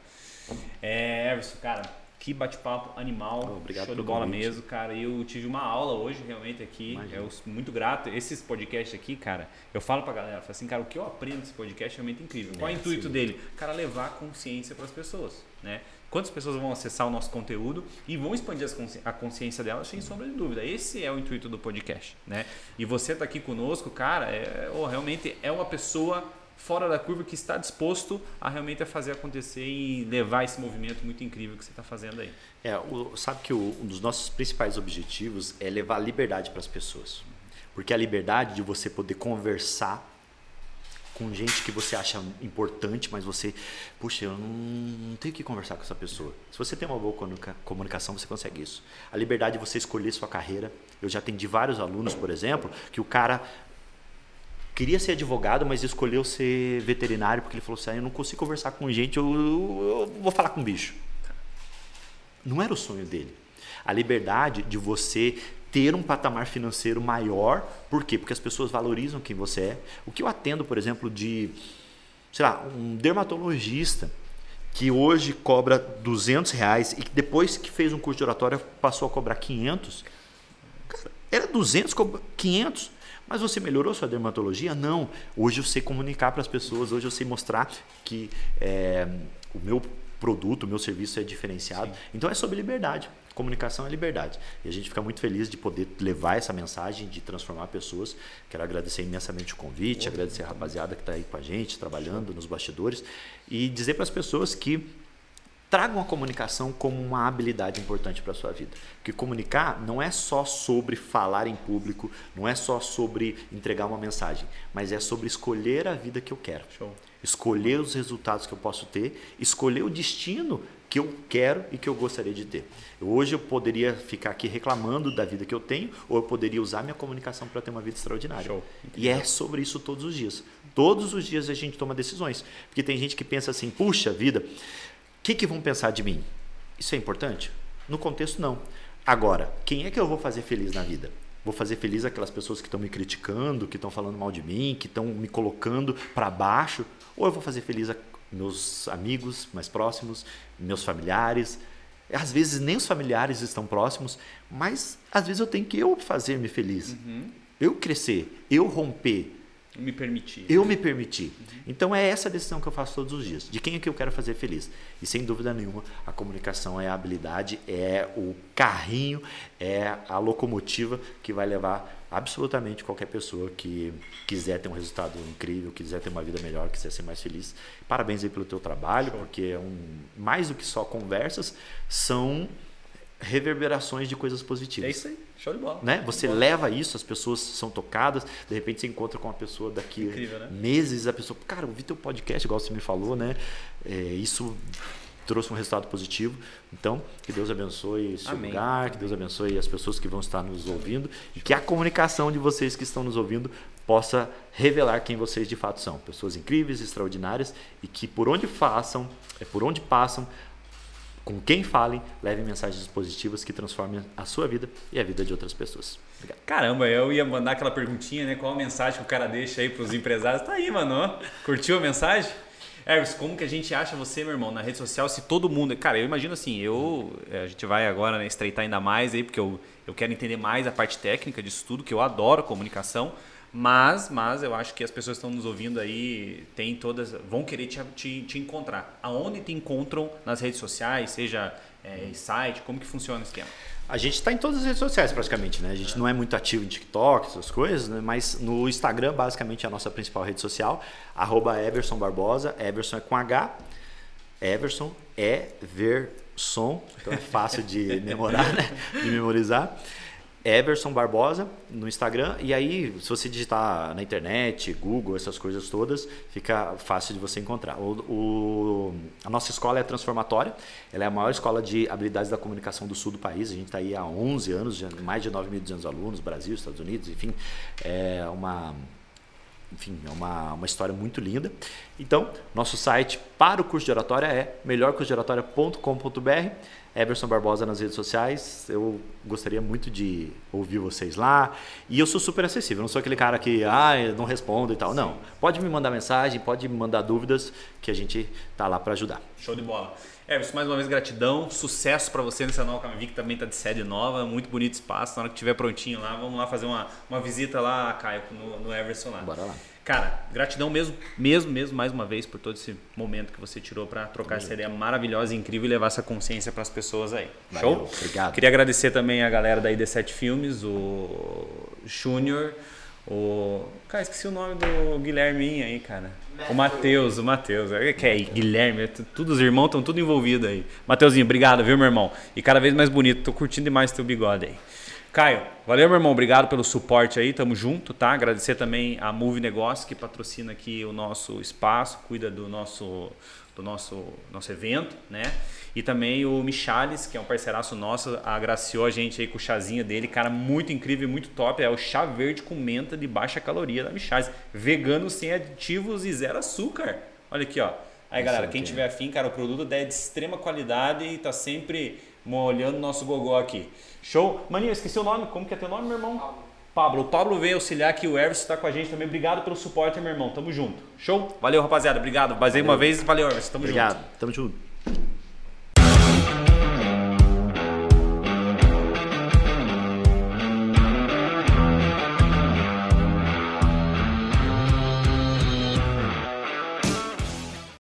É, Everson, cara, que bate-papo animal. Obrigado Show de bola convite. mesmo, cara. Eu tive uma aula hoje realmente aqui. Eu muito grato. Esses podcasts aqui, cara, eu falo pra galera, falo assim, cara, o que eu aprendo nesse podcast é realmente incrível. Qual é, o intuito sim. dele? Cara, levar consciência para as pessoas, né? Quantas pessoas vão acessar o nosso conteúdo e vão expandir a consciência delas, sem sombra de dúvida. Esse é o intuito do podcast, né? E você tá aqui conosco, cara, é, oh, realmente é uma pessoa fora da curva que está disposto a realmente a fazer acontecer e levar esse movimento muito incrível que você está fazendo aí. É, o, sabe que o, um dos nossos principais objetivos é levar liberdade para as pessoas. Porque a liberdade de você poder conversar com gente que você acha importante, mas você, puxa, eu não, não tenho que conversar com essa pessoa. Se você tem uma boa comunicação, você consegue isso. A liberdade de você escolher sua carreira. Eu já atendi vários alunos, por exemplo, que o cara queria ser advogado, mas escolheu ser veterinário porque ele falou assim: ah, eu não consigo conversar com gente, eu, eu, eu vou falar com bicho. Não era o sonho dele. A liberdade de você ter um patamar financeiro maior, por quê? Porque as pessoas valorizam quem você é. O que eu atendo, por exemplo, de, sei lá, um dermatologista que hoje cobra 200 reais e depois que fez um curso de oratória passou a cobrar 500. Cara, era 200, 500. Mas você melhorou sua dermatologia? Não. Hoje eu sei comunicar para as pessoas, hoje eu sei mostrar que é, o meu produto, o meu serviço é diferenciado. Sim. Então é sobre liberdade. Comunicação é liberdade. E a gente fica muito feliz de poder levar essa mensagem, de transformar pessoas. Quero agradecer imensamente o convite, agradecer a rapaziada que está aí com a gente, trabalhando nos bastidores. E dizer para as pessoas que tragam a comunicação como uma habilidade importante para a sua vida. Porque comunicar não é só sobre falar em público, não é só sobre entregar uma mensagem, mas é sobre escolher a vida que eu quero. Show. Escolher os resultados que eu posso ter, escolher o destino que eu quero e que eu gostaria de ter. Hoje eu poderia ficar aqui reclamando da vida que eu tenho, ou eu poderia usar minha comunicação para ter uma vida extraordinária. Show. E é sobre isso todos os dias. Todos os dias a gente toma decisões. Porque tem gente que pensa assim: puxa vida, que, que vão pensar de mim? Isso é importante? No contexto, não. Agora, quem é que eu vou fazer feliz na vida? Vou fazer feliz aquelas pessoas que estão me criticando, que estão falando mal de mim, que estão me colocando para baixo? Ou eu vou fazer feliz meus amigos mais próximos, meus familiares. Às vezes nem os familiares estão próximos, mas às vezes eu tenho que eu fazer-me feliz. Uhum. Eu crescer, eu romper. Me permitir. Eu me permitir. Uhum. Então é essa decisão que eu faço todos os dias. De quem é que eu quero fazer feliz? E sem dúvida nenhuma, a comunicação é a habilidade, é o carrinho, é a locomotiva que vai levar absolutamente qualquer pessoa que quiser ter um resultado incrível, quiser ter uma vida melhor, quiser ser mais feliz. Parabéns aí pelo teu trabalho, Show. porque é um mais do que só conversas, são reverberações de coisas positivas. É isso aí, show de bola. Né? Você leva isso, as pessoas são tocadas, de repente você encontra com uma pessoa daqui Incrível, né? meses, a pessoa, cara, eu vi teu podcast, igual você me falou, né? É, isso trouxe um resultado positivo. Então, que Deus abençoe esse Amém. lugar, que Deus abençoe as pessoas que vão estar nos ouvindo e que a comunicação de vocês que estão nos ouvindo possa revelar quem vocês de fato são. Pessoas incríveis, extraordinárias e que por onde façam, é por onde passam, com quem falem, levem mensagens positivas que transformem a sua vida e a vida de outras pessoas. Obrigado. Caramba, eu ia mandar aquela perguntinha, né? Qual a mensagem que o cara deixa aí para os empresários? Tá aí, mano. Curtiu a mensagem? Ervis, como que a gente acha você, meu irmão, na rede social, se todo mundo. Cara, eu imagino assim, eu. Eh, a gente vai agora né, estreitar ainda mais aí, porque eu, eu quero entender mais a parte técnica disso tudo, que eu adoro comunicação. Mas, mas eu acho que as pessoas que estão nos ouvindo aí tem todas. vão querer te, te, te encontrar. Aonde te encontram nas redes sociais, seja é, site, como que funciona o esquema? A gente está em todas as redes sociais praticamente, né? A gente não é muito ativo em TikTok, essas coisas, né? mas no Instagram, basicamente, é a nossa principal rede social, arroba Everson Barbosa, Everson é com H, Everson é Verson, então é fácil de memorar, né? De memorizar. Everson Barbosa no Instagram. E aí, se você digitar na internet, Google, essas coisas todas, fica fácil de você encontrar. O, o, a nossa escola é transformatória. Ela é a maior escola de habilidades da comunicação do sul do país. A gente está aí há 11 anos, mais de 9.200 alunos, Brasil, Estados Unidos, enfim. É uma enfim, é uma, uma história muito linda. Então, nosso site para o curso de oratória é melhorcursodeoratória.com.br. Eberson Barbosa nas redes sociais. Eu gostaria muito de ouvir vocês lá. E eu sou super acessível, não sou aquele cara que ah, não respondo e tal. Sim. Não. Pode me mandar mensagem, pode me mandar dúvidas, que a gente tá lá para ajudar. Show de bola. Everson, mais uma vez gratidão, sucesso para você nessa nova Camavi, que também está de sede nova, muito bonito espaço. Na hora que estiver prontinho lá, vamos lá fazer uma, uma visita lá, Caio, no, no Everson lá. Bora lá. Cara, gratidão mesmo, mesmo, mesmo, mais uma vez, por todo esse momento que você tirou para trocar essa ideia maravilhosa e incrível e levar essa consciência para as pessoas aí. Valeu, Show? Obrigado. Queria agradecer também a galera da ID7 Filmes, o Júnior, o. Cara, esqueci o nome do Guilherme aí, cara. O Matheus, o Matheus. É que é Guilherme, é todos os irmãos estão tudo envolvidos aí. Mateuzinho, obrigado, viu, meu irmão? E cada vez mais bonito. Tô curtindo demais teu bigode aí. Caio, valeu, meu irmão. Obrigado pelo suporte aí. Tamo junto, tá? Agradecer também a Move Negócio, que patrocina aqui o nosso espaço, cuida do nosso, do nosso, nosso evento, né? E também o Michales, que é um parceiraço nosso, agraciou a gente aí com o chazinho dele, cara, muito incrível e muito top. É o chá verde com menta de baixa caloria da Michales. Vegano, sem aditivos e zero açúcar. Olha aqui, ó. Aí, galera, quem tiver afim, cara, o produto é de extrema qualidade e tá sempre molhando nosso gogó aqui. Show? Maninho, eu esqueci o nome. Como que é teu nome, meu irmão? Pablo. Pablo. O Pablo veio auxiliar aqui, o Everson está com a gente também. Obrigado pelo suporte, meu irmão. Tamo junto. Show? Valeu, rapaziada. Obrigado. Mais uma vez, valeu, Everson. Tamo Obrigado. junto. Tamo junto.